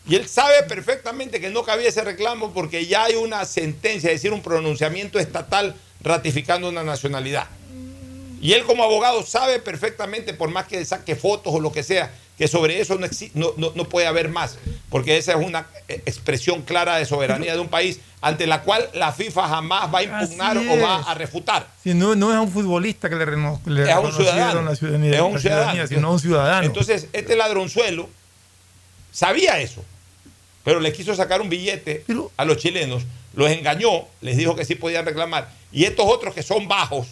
Y él sabe perfectamente que no cabía ese reclamo porque ya hay una sentencia, es decir, un pronunciamiento estatal ratificando una nacionalidad. Y él como abogado sabe perfectamente, por más que saque fotos o lo que sea, que sobre eso no, no, no- no puede haber más, porque esa es una eh, expresión clara de soberanía de un país ante la cual la FIFA jamás va a impugnar o va a refutar. Si no, no es a un futbolista que le, reno- le Es un ciudadano. la ciudadanía, Es un la ciudadanía, ciudadano. sino a un ciudadano. Entonces, este ladronzuelo sabía eso, pero le quiso sacar un billete a los chilenos, los engañó, les dijo que sí podían reclamar. Y estos otros que son bajos,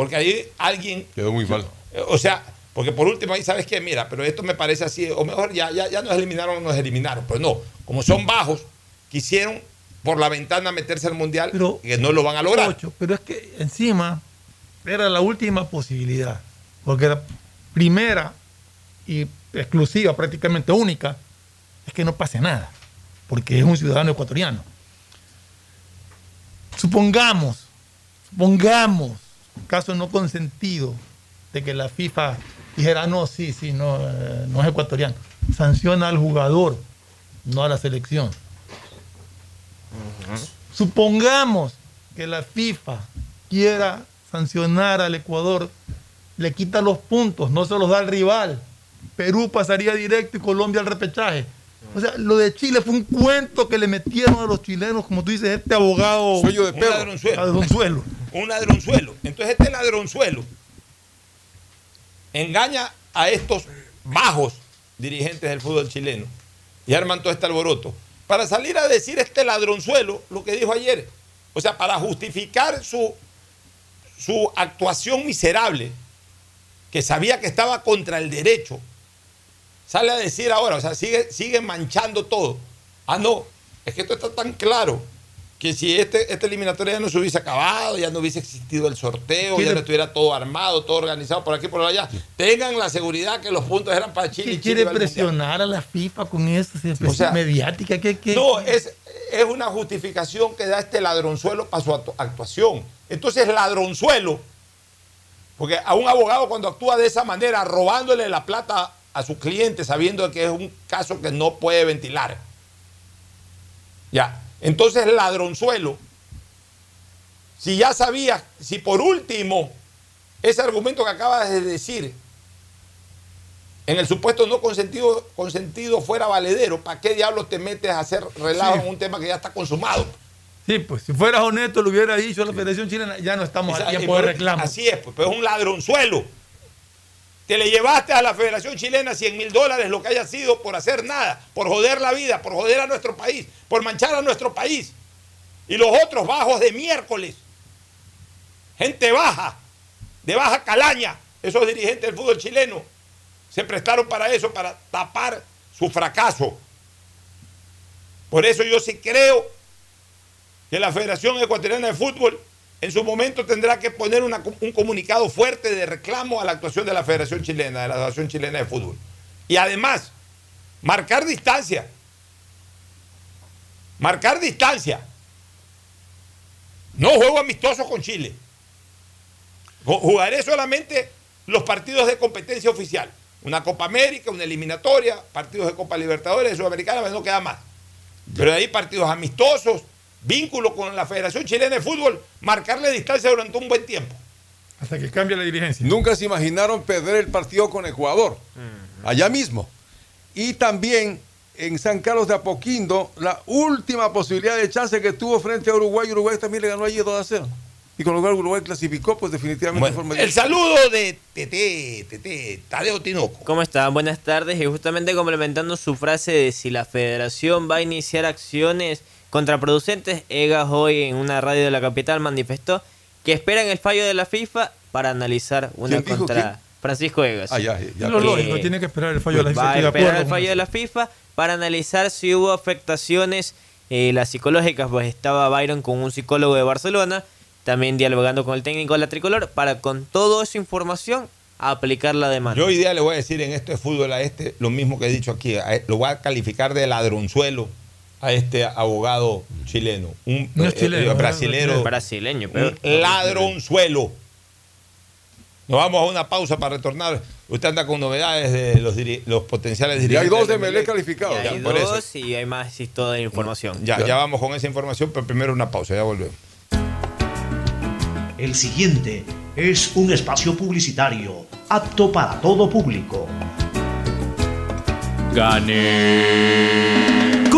porque ahí alguien... Quedó muy mal. O sea, porque por último ahí sabes que, mira, pero esto me parece así, o mejor ya, ya, ya nos eliminaron o nos eliminaron. Pero no, como son bajos, quisieron por la ventana meterse al mundial que no lo van a lograr. Ocho, pero es que encima era la última posibilidad, porque la primera y exclusiva, prácticamente única, es que no pase nada, porque es un ciudadano ecuatoriano. Supongamos, supongamos, caso no consentido, de que la FIFA dijera, no, sí, sí, no, eh, no es ecuatoriano, sanciona al jugador, no a la selección. Supongamos que la FIFA quiera sancionar al Ecuador, le quita los puntos, no se los da al rival. Perú pasaría directo y Colombia al repechaje. O sea, lo de Chile fue un cuento que le metieron a los chilenos, como tú dices, este abogado. Sueño de ladronzuelo. Un ladronzuelo. Entonces este ladronzuelo engaña a estos bajos dirigentes del fútbol chileno y arman todo este alboroto para salir a decir este ladronzuelo lo que dijo ayer. O sea, para justificar su, su actuación miserable, que sabía que estaba contra el derecho, sale a decir ahora, o sea, sigue, sigue manchando todo. Ah, no, es que esto está tan claro que si este, esta eliminatoria ya no se hubiese acabado, ya no hubiese existido el sorteo, ya Quiere- no estuviera todo armado, todo organizado por aquí por allá, tengan la seguridad que los puntos eran para Chile. ¿Qué quiere presionar a la FIFA con eso? Si es O sea, mediática, ¿qué, qué- No, es, es una justificación que da este ladronzuelo para su actu- actuación. Entonces, ladronzuelo, porque a un abogado cuando actúa de esa manera, robándole la plata a su cliente, sabiendo que es un caso que no puede ventilar. Ya, entonces ladronzuelo, si ya sabías, si por último, ese argumento que acabas de decir, en el supuesto no consentido, consentido fuera valedero, ¿para qué diablos te metes a hacer relajo Sí. en un tema que ya está consumado? Sí, pues si fueras honesto, lo hubiera dicho la Federación Chilena, ya no estamos Esa- a tiempo de reclamo. Así es, pues, pero es un ladronzuelo. Te le llevaste a la Federación Chilena 100 mil dólares, lo que haya sido, por hacer nada, por joder la vida, por joder a nuestro país, por manchar a nuestro país. Y los otros bajos de miércoles, gente baja, de baja calaña, esos dirigentes del fútbol chileno, se prestaron para eso, para tapar su fracaso. Por eso yo sí creo que la Federación Ecuatoriana de Fútbol en su momento tendrá que poner un comunicado fuerte de reclamo a la actuación de la Federación Chilena, de la Asociación Chilena de Fútbol. Y además, marcar distancia. Marcar distancia. No juego amistoso con Chile. Ju- Jugaré solamente los partidos de competencia oficial. Una Copa América, una eliminatoria, partidos de Copa Libertadores, de Sudamericana, no queda más. Pero de ahí partidos amistosos, vínculo con la Federación Chilena de Fútbol, marcarle distancia durante un buen tiempo. Hasta que cambie la dirigencia. Nunca se imaginaron perder el partido con Ecuador, allá mismo. Y también en San Carlos de Apoquindo, la última posibilidad de chance que tuvo frente a Uruguay, Uruguay también le ganó allí 2 a 0. y con lo cual Uruguay clasificó, pues definitivamente de forma El saludo de Tete, Tete, Tadeo Tinoco. ¿Cómo está? Buenas tardes. Y justamente complementando su frase de si la federación va a iniciar acciones contraproducentes, Egas hoy en una radio de la capital manifestó que esperan el fallo de la FIFA para analizar una ¿Quién dijo contra quién? Francisco Egas. Ah, ya, ya. Lo lógico, tiene que esperar el fallo de la FIFA. Va a esperar el fallo de la FIFA para analizar si hubo afectaciones eh, las psicológicas, pues estaba Byron con un psicólogo de Barcelona, también dialogando con el técnico de la tricolor, para con toda esa información aplicar la demanda. Yo hoy día le voy a decir en esto de fútbol a este lo mismo que he dicho aquí. lo voy a calificar de ladronzuelo a este abogado chileno. Un No es eh, chileno, eh. Brasileño, pero- Un ladronzuelo. Nos vamos a una pausa para retornar. Usted anda con novedades de los, diri- los potenciales Y hay dirigentes. dos de. Melec calificados. Y hay Ya, por eso. dos y hay más y toda la información. Ya, ya vamos con esa información, pero primero una pausa, ya volvemos. El siguiente es un espacio publicitario apto para todo público.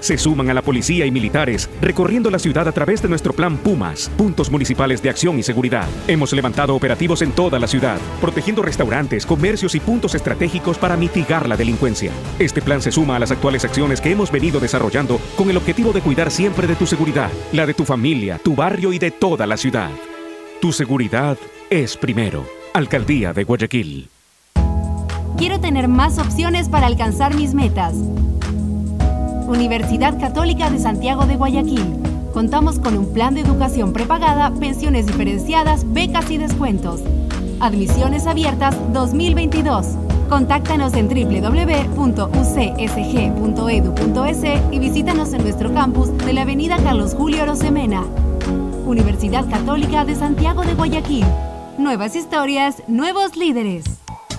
se suman a la policía y militares, recorriendo la ciudad a través de nuestro plan Pumas, puntos municipales de acción y seguridad. Hemos levantado operativos en toda la ciudad, protegiendo restaurantes, comercios y puntos estratégicos para mitigar la delincuencia. Este plan se suma a las actuales acciones que hemos venido desarrollando con el objetivo de cuidar siempre de tu seguridad, la de tu familia, tu barrio y de toda la ciudad. Tu seguridad es primero. Alcaldía de Guayaquil. Quiero tener más opciones para alcanzar mis metas. Universidad Católica de Santiago de Guayaquil. Contamos con un plan de educación prepagada, pensiones diferenciadas, becas y descuentos. Admisiones abiertas 2022. Contáctanos en www.ucsg.edu.es y visítanos en nuestro campus de la Avenida Carlos Julio Rosemena. Universidad Católica de Santiago de Guayaquil. Nuevas historias, nuevos líderes.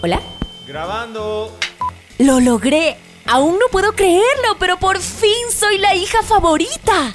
¿Hola? Grabando. Lo logré. Aún no puedo creerlo, pero por fin soy la hija favorita.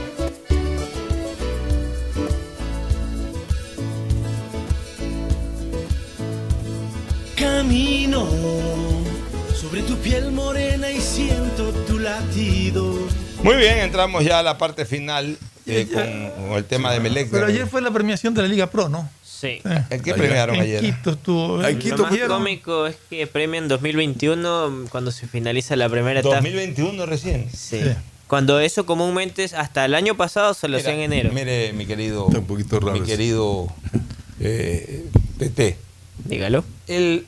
Camino sobre tu piel morena y siento tu latido. Muy bien, entramos ya a la parte final eh, con, con el tema de Melec. Pero ayer fue la premiación de la Liga Pro, ¿no? Sí. ¿En qué premiaron en ayer? Quito estuvo. Ay, en Quito, Lo más cómico es que premian 2021 cuando se finaliza la primera etapa. 2021 recién. Sí. Cuando eso comúnmente es hasta el año pasado se lo hacía en enero. Mire, mi querido. Está un poquito raro Mi querido eh, Tete. Dígalo. El.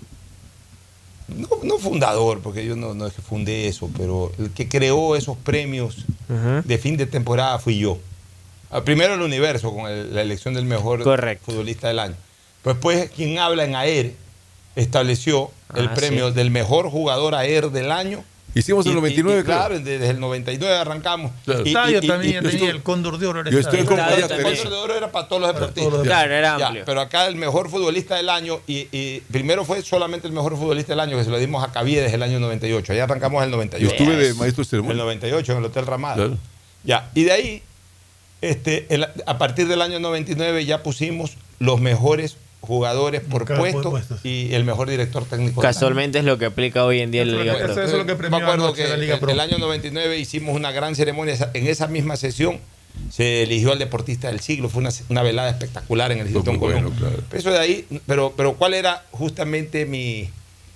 No, no fundador, porque yo no, no es que fundé eso, pero el que creó esos premios de fin de temporada fui yo. Ah, Primero el universo con el- la elección del mejor futbolista del año. Pero después quien habla en AER estableció el Ah, premio sí. del mejor jugador AER del año. Hicimos el Y- y- 99, y claro, desde el 99 arrancamos. Claro. Y- Estadio y- y- también y- tenía el Cóndor de Oro. era Yo estoy el Cóndor de Oro era para todos los deportistas. todos los Claro, era Ya, amplio. pero acá el mejor futbolista del año, y, y primero fue solamente el mejor futbolista del año, que se lo dimos a Caviedes el año 98. Allá arrancamos el 98. Yo estuve de maestro de El ceremonia. 98 en el Hotel Ramada. Claro. Ya, y de ahí, este, el- a partir del año 99 ya pusimos los mejores jugadores por puesto puesto, y el mejor director técnico. Casualmente es lo que aplica hoy en día en la Liga Pro. Eso es lo que Me acuerdo que la Liga el, Pro. el año 99 hicimos una gran ceremonia. En esa misma sesión se eligió al deportista del siglo. Fue una, una velada espectacular en el Hilton bueno, Colón. claro. Eso de ahí, pero, pero ¿cuál era justamente mi,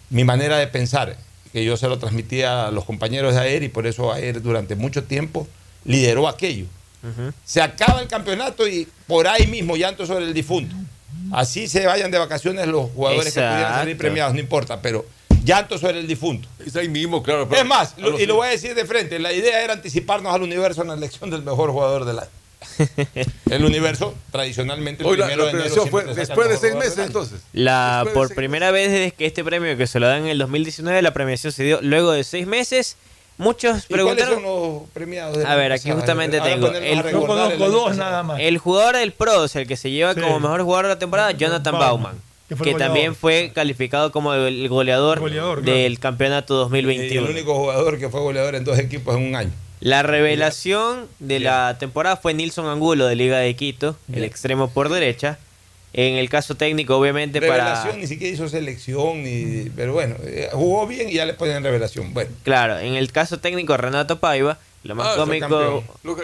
mi manera de pensar? Que yo se lo transmitía a los compañeros de AER y por eso AER durante mucho tiempo lideró aquello. Se acaba el campeonato y por ahí mismo llanto sobre el difunto. Así se vayan de vacaciones los jugadores que pudieran salir premiados, no importa, pero llanto sobre el difunto. Es ahí mismo, claro. Es más, lo- y lo voy a decir de frente, la idea era anticiparnos al universo en la elección del mejor jugador del año. [laughs] El universo, tradicionalmente, el Hoy la, primero la de enero premiación fue después de seis meses, entonces. La, por primera vez desde que este premio que se lo dan en el 2019, la premiación se dio luego de seis meses. Muchos ¿Y cuáles preguntaron. son los premiados? A ver, aquí justamente tengo. El, el dos nada más. el jugador del PROS, el que se lleva Sí. como mejor jugador de la temporada, Jonathan Bauman, Bauman, que también fue calificado como el goleador, Goleador, claro. del campeonato Y el 2021. único jugador que fue goleador en dos equipos en un año. La revelación de la temporada fue Nilson Angulo de Liga de Quito, el extremo por derecha. En el caso técnico, obviamente, Revelación, para. ni siquiera hizo selección, ni, pero bueno, eh, jugó bien y ya le ponen revelación. Bueno, Claro, en el caso técnico, Renato Paiva, lo más Ah, cómico. que-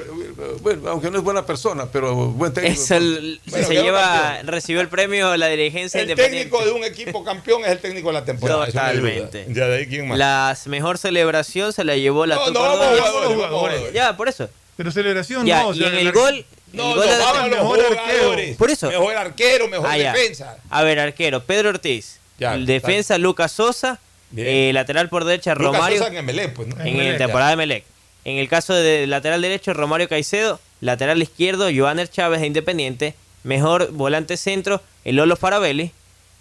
bueno, aunque no es buena persona, pero buen técnico. Es el, Bueno, se lleva, campeón. recibió el premio la dirigencia el independiente. técnico de un equipo campeón es el técnico de la temporada. eso. Totalmente. Ya de ahí quién más. La mejor celebración se la llevó la no, no, vamos vamos jugadores. jugadores. Ya, por eso. Pero celebración Ya, no. o y sea, en el la- gol. No, no, vamos mejor arquero. Por eso. Mejor arquero, mejor Ah, ya. defensa. A ver, arquero, Pedro Ortiz. Ya, defensa, Lucas Sosa. Eh, lateral por derecha, Lucas Romario. Sosa en Emelec, pues, ¿no? en Emelec, la temporada de Melec. En el caso de lateral derecho, Romario Caicedo. Lateral izquierdo, Joaner Chávez de Independiente. Mejor volante centro, el Lolo Farabelli.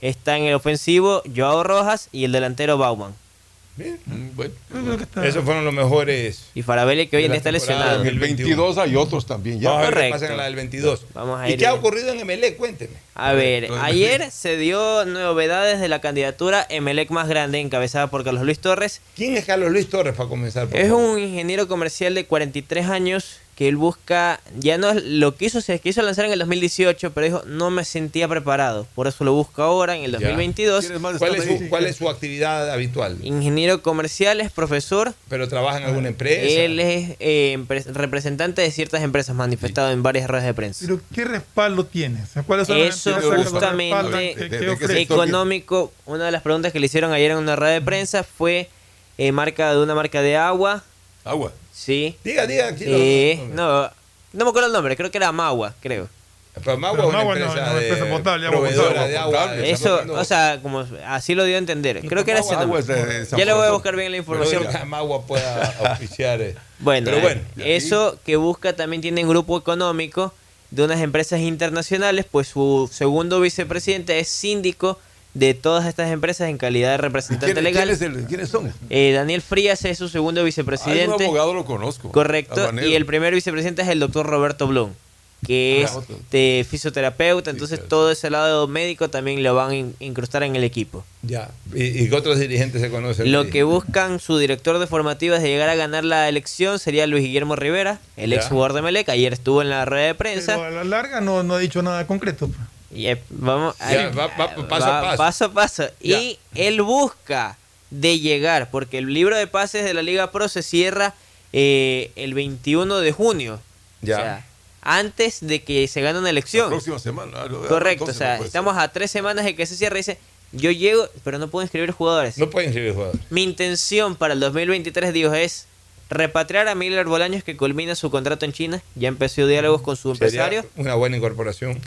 Está en el ofensivo, Joao Rojas. Y el delantero, Bauman. Bien. Bueno. Esos fueron los mejores. Y Farabelli, que hoy en está lesionado. En el 22 hay otros también. Ya. Vamos a ver qué Correcto. pasa en la del 22. Vamos a ¿Y ir qué ha ocurrido en Emelec? Cuénteme. A ver, Entonces, ayer se dio novedades de la candidatura Emelec más grande, encabezada por Carlos Luis Torres. ¿Quién es Carlos Luis Torres para comenzar? por Es favor? un ingeniero comercial de 43 años que él busca, ya no es lo que hizo, se quiso lanzar en el 2018, pero dijo, no me sentía preparado. Por eso lo busco ahora, en el Ya. 2022. ¿Quieres más ¿Cuál es, su, cuál es su actividad habitual? Ingeniero comercial, es profesor. ¿Pero trabaja en alguna empresa? Él es eh, representante de ciertas empresas, manifestado en varias redes de prensa. Pero ¿qué respaldo tiene? O sea, ¿cuáles son las Eso empresas justamente de- económico, una de las preguntas que le hicieron ayer en una red de prensa fue eh, marca de una marca de agua, Agua. Sí. Diga, diga. Eh, no, no me acuerdo el nombre, creo que era Magua, creo. Pero Magua Pero es una Magua no, empresa, no, de empresa potable, agua proveedora potable, de agua Eso, o sea, como así lo dio a entender. Creo que era ese nombre. Ya le voy a buscar bien la información. que Magua pueda [laughs] auspiciar. eh. Bueno, Pero bueno, eh, eso que busca también tiene un grupo económico de unas empresas internacionales, pues su segundo vicepresidente es síndico de todas estas empresas en calidad de ¿Y representante quién- legal. quién el- ¿Quiénes son? Eh, Daniel Frías es su segundo Ah, es un vicepresidente. abogado lo conozco. Correcto. Habanero. Y el primer vicepresidente es el doctor Roberto Blum, que Ah, es otro. de fisioterapeuta. Entonces claro. todo ese lado médico también lo van a in- incrustar en el equipo. Ya. ¿Y, y qué otros dirigentes se conocen? Lo que buscan su director de formativas de llegar a ganar la elección sería Luis Guillermo Rivera, el Ya. ex jugador de Melec. Ayer estuvo en la rueda de prensa. Pero a la larga no, no ha dicho nada concreto. Pues. Y, eh, vamos va- va paso va a paso. paso a paso. Ya. Y él busca de llegar, porque el libro de pases de la Liga Pro se cierra eh, el 21 de junio. Ya. O sea, antes de que se gane una elección. La próxima semana. lo- Correcto, o sea, no estamos a tres semanas de que se cierre. Dice, yo llego, pero no puedo inscribir jugadores. No pueden inscribir jugadores. Mi intención para el 2023, digo, es repatriar a Miller Bolaños que culmina su contrato en China. Ya empezó diálogos con su Sería empresario. una buena incorporación.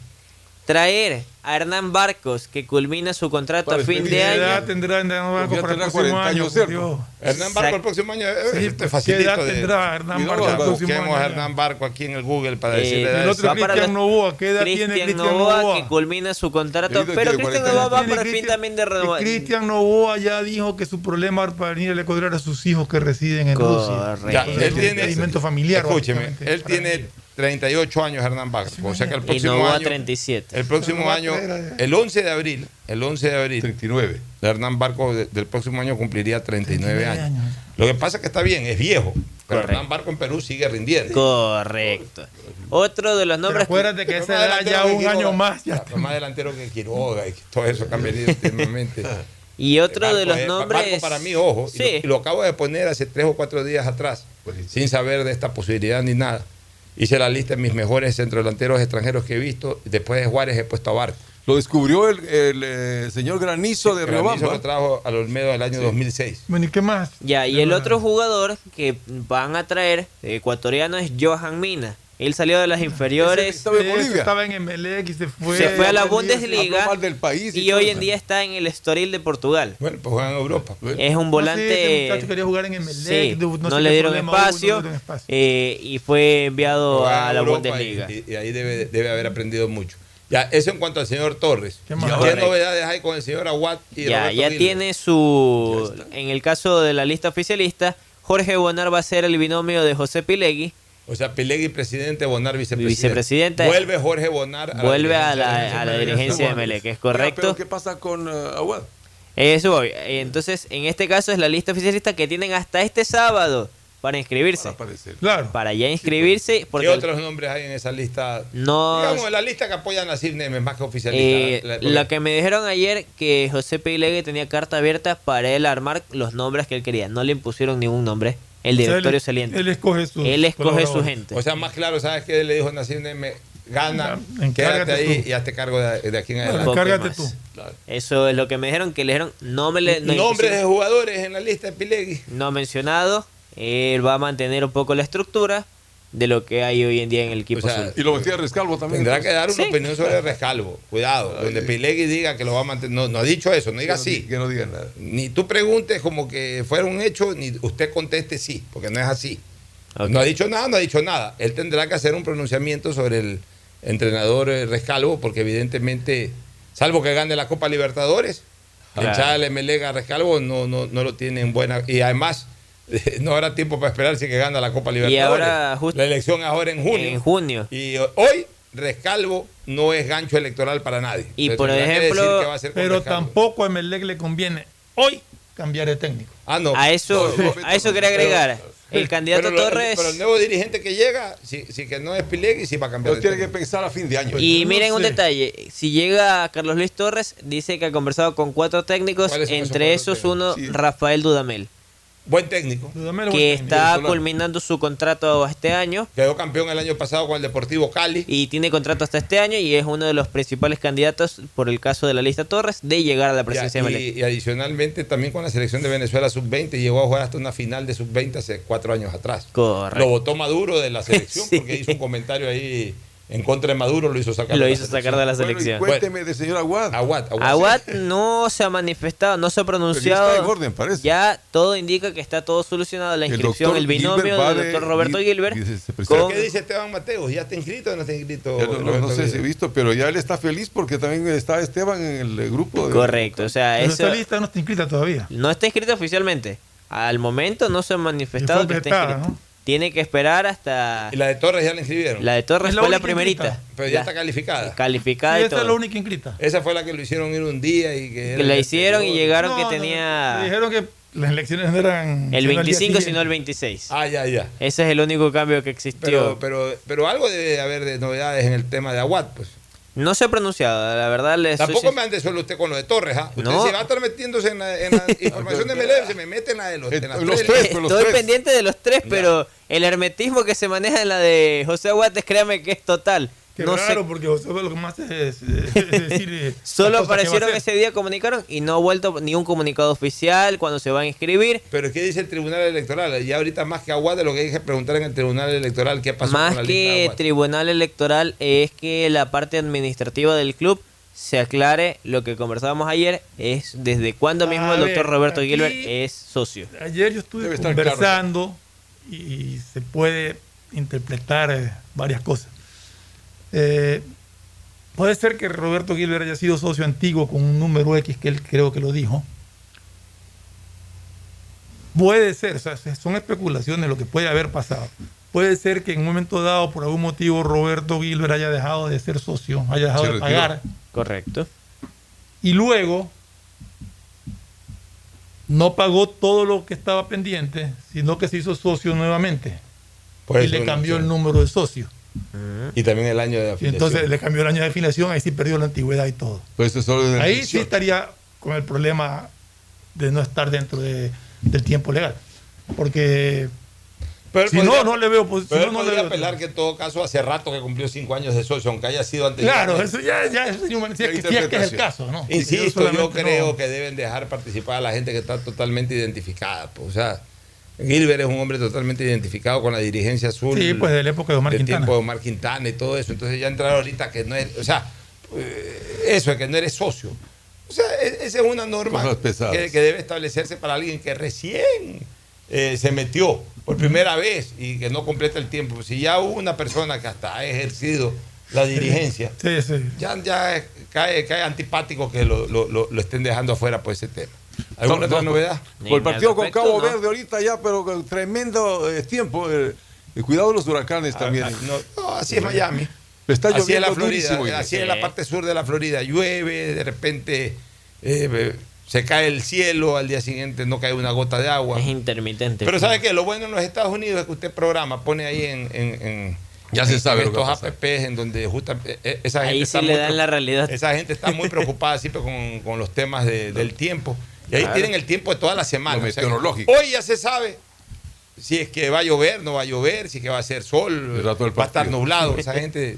Traer a Hernán Barcos que culmina su contrato a Para fin de ¿Qué edad año. tendrá Hernán Barco ya para el tendrá próximo 40 año? años. Dios? Hernán Barco el próximo año. eh, Sí, este pues, ¿Qué edad de- tendrá Hernán Barco el busquemos próximo Busquemos a año? Hernán Barco aquí en el Google para Eh, decirle. El otro Cristian Novoa, ¿qué edad tiene Cristian Cristian Novoa Novoa? que culmina su contrato, pero Cristian 40 Novoa va por el fin también de y renovar. Cristian Novoa ya dijo que su problema para venir al Ecuador era sus hijos que residen en Rusia. Correcto. Ya, Entonces, él tiene- impedimento familiar. Escúcheme, él tiene él. 38 años, Hernán Barco. O sea que el Y próximo Novoa año. 37. El próximo año, a- el 11 de abril, el 11 de abril, 39. Hernán Barco de- del próximo año cumpliría 39 años. años. Lo que pasa es que está bien, es viejo. Pero Correcto. Hernán Barco en Perú sigue rindiendo. Correcto. Otro de los nombres. acuérdate que edad delantero ya un Quiroga. año más. Ya Más delantero que Quiroga y todo eso que han venido últimamente. Y otro de Barco los es- nombres. Barco para mí, ojo, y, lo, Sí. y lo acabo de poner hace tres o cuatro días atrás, sin saber de esta posibilidad ni nada. Hice la lista de mis mejores centrodelanteros extranjeros que he visto. Después de Juárez he puesto a Barco. Lo descubrió el, el, eh, señor Granizo de Granizo Riobamba. lo trajo al Olmedo del año 2006. Bueno, ¿y qué más? Ya, y el otro jugador que van a traer ecuatoriano es Johan Mina. Él salió de las inferiores. Sí, Estaba en Emelec y se fue. se fue a la Bundesliga mal del país y hoy en día está en el Estoril de Portugal. Bueno, pues juega en Europa. Es un No, volante. sí, muchacho quería jugar en Emelec, Sí, no no, sé le dieron hubo, no espacio, dieron espacio. eh, y fue enviado a en la Europa Bundesliga. Y, y ahí debe, debe haber aprendido mucho. Ya, eso en cuanto al señor Torres. ¿Qué, más? ¿Qué novedades hay con el señor Aguat y Ya, Roberto ya tiene su. En el caso de la lista oficialista, Jorge Bonar va a ser el binomio de José Pilegui. O sea, Pilegui presidente, Bonar vicepresidente. Vicepresidente. Vuelve Jorge Bonar a Vuelve a la, a la dirigencia de Melec, ¿es correcto? Pero ¿qué pasa con eh, Aguad? Eso voy. Entonces, en este caso es la lista oficialista que tienen hasta este sábado para inscribirse. Claro. Para ya inscribirse. Porque ¿Qué otros nombres hay en esa lista? No- Digamos, la lista que apoyan a Sid Nemes, más que oficialista. Eh, La- lo que me dijeron ayer que José Pilegui tenía carta abierta para él armar los nombres que él quería. No le impusieron ningún nombre. El O sea, directorio él- saliente. Él escoge su. Él escoge su gente. O sea, más claro, ¿sabes qué le dijo Nassim Nemes? Gana, quédate encárgate ahí tú. y hazte cargo de, de aquí en adelante. poco más. Eso es lo que me dijeron, que le dijeron no me le, no Nombres de jugadores en la lista de Pilegui. no mencionado. Él va a mantener un poco la estructura de lo que hay hoy en día en el equipo O sea, azul. Y lo metía Rescalvo también. Tendrá entonces. que dar una Sí. opinión sobre Rescalvo. Cuidado, donde Pilegui diga que lo va a mantener. No, no ha dicho eso, no diga Que no sí. que no diga nada. Ni tú preguntes como que fuera un hecho, ni usted conteste sí, porque no es así. No ha dicho nada, no ha dicho nada. Él tendrá que hacer un pronunciamiento sobre el entrenador eh, Rescalvo, porque evidentemente, salvo que gane la Copa Libertadores, Claro. el Chale Melega Rescalvo no, no, no lo tiene en buena. Y además, [laughs] no habrá tiempo para esperar si que gana la Copa Libertadores. ahora, justo- la elección es ahora en junio. En junio. Y eh, hoy Rescalvo no es gancho electoral para nadie. Y Entonces, por que ejemplo- decir qué va a con Pero Rescalvo. tampoco a Emelec le conviene hoy cambiar de técnico. Ah, no. A eso, a eso quería agregar. el candidato pero Torres. Pero el nuevo dirigente que llega, si, si que no es Pilegui, sí va a cambiar. Pero tiene que pensar a fin de año. Y No miren un sé. detalle, si llega Carlos Luis Torres, dice que ha conversado con cuatro técnicos, ¿Cuáles son esos entre esos uno, Rafael Dudamel, Buen técnico. que está culminando su contrato este año Quedó campeón el año pasado con el Deportivo Cali. y tiene contrato hasta este año y es uno de los principales candidatos por el caso de la lista Torres de llegar a la presidencia Ya, de y, Melec. y adicionalmente también con la selección de Venezuela sub-20 llegó a jugar hasta una final de sub-20 hace cuatro años atrás. Correcto. Lo votó Maduro de la selección [laughs] Sí. porque hizo un comentario ahí en contra de Maduro, lo hizo sacar Lo de la hizo sacar de la Bueno, selección. cuénteme de señor Aguad. Aguat, Aguat. Aguat no se ha manifestado, no se ha Pero ya pronunciado. está en orden, parece. Ya todo indica que está todo solucionado. La inscripción, el, binomio del de- doctor Roberto Gil- Gilbert. dice, se ¿Pero con- qué dice Esteban Mateos? ¿Ya está inscrito o no está inscrito? No, no- sé si he visto, pero ya él está feliz porque también está Esteban en el eh, grupo. De, Correcto, o sea, Pero eso esa lista no está inscrita todavía. no está inscrito oficialmente. Al momento no se ha manifestado que está vetada, inscrito. ¿no? Tiene que esperar hasta. ¿Y la de Torres ya la inscribieron? La de Torres Es la fue la primerita. inscrita. Pero ya La- está calificada. Calificada Sí, y esa es la todo. única inscrita. Esa fue la que lo hicieron ir un día y que... Que la hicieron y llegaron No, que no, tenía Dijeron que las elecciones no eran. el sino al día 25 sino el 26. Ah, ya, ya. Ese es el único cambio que existió. Pero, pero, pero algo debe haber de novedades en el tema de Aguat, pues. no se ha pronunciado, la verdad. Les soy Tampoco sin- me ande solo usted con lo de Torres, ¿ah? Usted No. se va a estar metiéndose en la, en la [laughs] información de Melec, se me mete en la de los, en las En los tres. tres, pues, los Estoy tres. pendiente de los tres, pero el hermetismo que se maneja en la de José Aguates, créame que es total. Qué no raro, sé, porque José lo que más hace es, eh, es [laughs] decir. eh, solo aparecieron ese día, comunicaron y no ha vuelto ni un comunicado oficial cuando se van a inscribir. Pero ¿qué dice el Tribunal Electoral? Ya ahorita más que Aguat de lo que hay que preguntar en el Tribunal Electoral, ¿qué pasó Más con la lista de que tribunal electoral es que la parte administrativa del club se aclare lo que conversábamos ayer, es desde cuándo mismo el doctor Roberto aquí- Gilbert es socio. Ayer yo estuve claro. Y se puede interpretar eh, varias cosas. Eh, puede ser que Roberto Gilbert haya sido socio antiguo con un número X que él creo que lo dijo. Puede ser, o sea, son especulaciones lo que puede haber pasado. Puede ser que en un momento dado, por algún motivo, Roberto Gilbert haya dejado de ser socio, haya dejado Se de pagar Correcto. y luego no pagó todo lo que estaba pendiente, sino que se hizo socio nuevamente. Por y le cambió el número de socio. Y también el año de Y afiliación. entonces le cambió el año de afiliación, ahí sí perdió la antigüedad y todo. Pues eso es Ahí sí estaría con el problema de no estar dentro de- del tiempo legal. Porque Pero si podría- no, no le veo. Pues, si Pero no, le podría veo- apelar que en todo caso hace rato que cumplió cinco años de socio, aunque haya sido antes. Claro, eso ya, ya eso si es que, si es que es el caso, ¿no? Insisto, yo, creo no- que deben dejar participar a la gente que está totalmente identificada. pues, o sea, Gilbert es un hombre totalmente identificado con la dirigencia azul. Sí, pues de la época de Omar del Quintana. tiempo de Omar Quintana y todo eso. Entonces ya entrar ahorita que no es, o sea, eh, eso es que no eres socio. O sea, e- esa es una norma que debe establecerse para alguien que recién eh, se metió por primera vez y que no completa el tiempo. Si ya hubo una persona que hasta ha ejercido la dirigencia, Sí, sí. ya, ya cae, cae antipático que lo, lo- lo- lo estén dejando afuera por ese tema. ¿Alguna No, otra no, novedad? Por el partido con Cabo no. Verde ahorita ya, pero con tremendo eh, tiempo. eh, y cuidado de los huracanes también. ah, no, no, así es Miami. Está así es lloviendo la Florida, durísimo. así es la parte sur de la Florida. Llueve, de repente eh, se cae el cielo, al día siguiente no cae una gota de agua. Es intermitente. Pero ¿sabe qué? Lo bueno en los Estados Unidos es que usted programa, pone ahí en... en- en- Ya se en sabe estos apps en donde justamente eh, esa gente Ahí está le muy dan la realidad. Esa gente está muy [laughs] preocupada siempre con, con los temas de- del tiempo. Y ahí Claro. tienen el tiempo de toda la semana. Lo O sea que meteorológico. hoy ya se sabe si es que va a llover, no va a llover, si es que va a ser sol, va a estar nublado. [laughs] Esa gente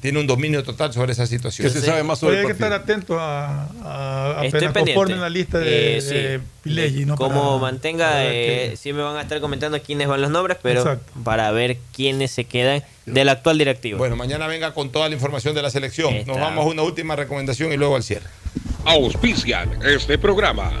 tiene un dominio total sobre esa situación. ¿Qué se sabe más sobre Oye, hay el que estar partido? atento a, a Estoy apenas conformen la lista de, Eh, sí. de Pileggi, ¿no? Como Para- mantenga, para eh, sí me van a estar comentando quiénes van los nombres, pero Exacto. para ver quiénes se quedan del actual directivo. Bueno, mañana venga con toda la información de la selección. Nos vamos a una última recomendación y luego al cierre. Auspician este programa.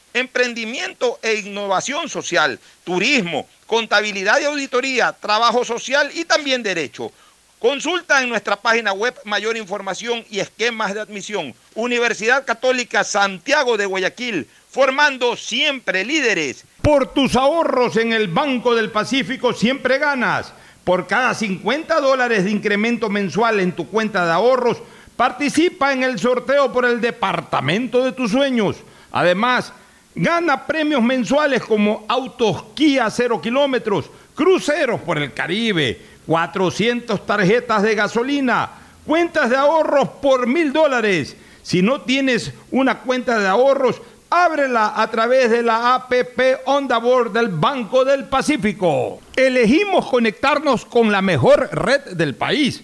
emprendimiento e innovación social, turismo, contabilidad y auditoría, trabajo social y también derecho. Consulta en nuestra página web mayor información y esquemas de admisión. Universidad Católica Santiago de Guayaquil, formando siempre líderes. Por tus ahorros en el Banco del Pacífico siempre ganas. Por cada 50 dólares de incremento mensual en tu cuenta de ahorros, participa en el sorteo por el departamento de tus sueños. Además, gana premios mensuales como autos Kia 0 kilómetros, cruceros por el Caribe, 400 tarjetas de gasolina, cuentas de ahorros por mil dólares. Si no tienes una cuenta de ahorros, ábrela a través de la APP Onda Board del Banco del Pacífico. Elegimos conectarnos con la mejor red del país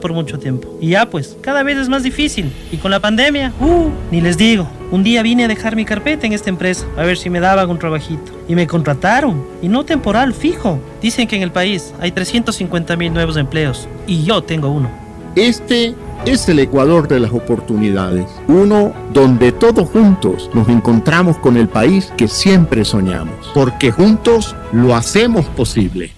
por mucho tiempo. Y ya pues, cada vez es más difícil. Y con la pandemia, uh, ni les digo. Un día vine a dejar mi carpeta en esta empresa a ver si me daban un trabajito. Y me contrataron. Y no temporal, fijo. Dicen que en el país hay 350 mil nuevos empleos. Y yo tengo uno. Este es el Ecuador de las oportunidades, uno donde todos juntos nos encontramos con el país que siempre soñamos, porque juntos lo hacemos posible.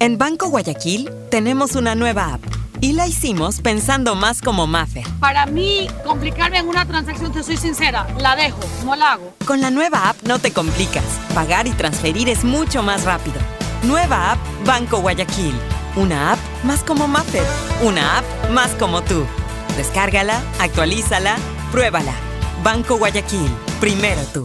En Banco Guayaquil tenemos una nueva app y la hicimos pensando más como Mafe. Para mí, complicarme en una transacción, te soy sincera, la dejo, no la hago. Con la nueva app no te complicas. Pagar y transferir es mucho más rápido. Nueva app Banco Guayaquil. Una app más como Mafe. Una app más como tú. Descárgala, actualízala, pruébala. Banco Guayaquil. Primero tú.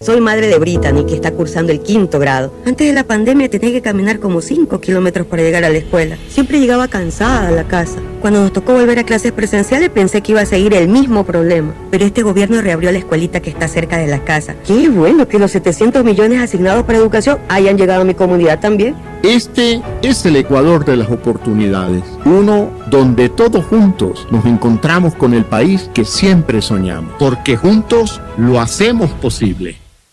Soy madre de Brittany, que está cursando el quinto grado. Antes de la pandemia tenía que caminar como 5 kilómetros para llegar a la escuela. Siempre llegaba cansada a la casa. Cuando nos tocó volver a clases presenciales pensé que iba a seguir el mismo problema. Pero este gobierno reabrió la escuelita que está cerca de la casa. Qué bueno que los 700 millones asignados para educación hayan llegado a mi comunidad también. Este es el Ecuador de las oportunidades, uno donde todos juntos nos encontramos con el país que siempre soñamos, porque juntos lo hacemos posible.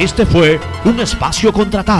Este fue un espacio contratado.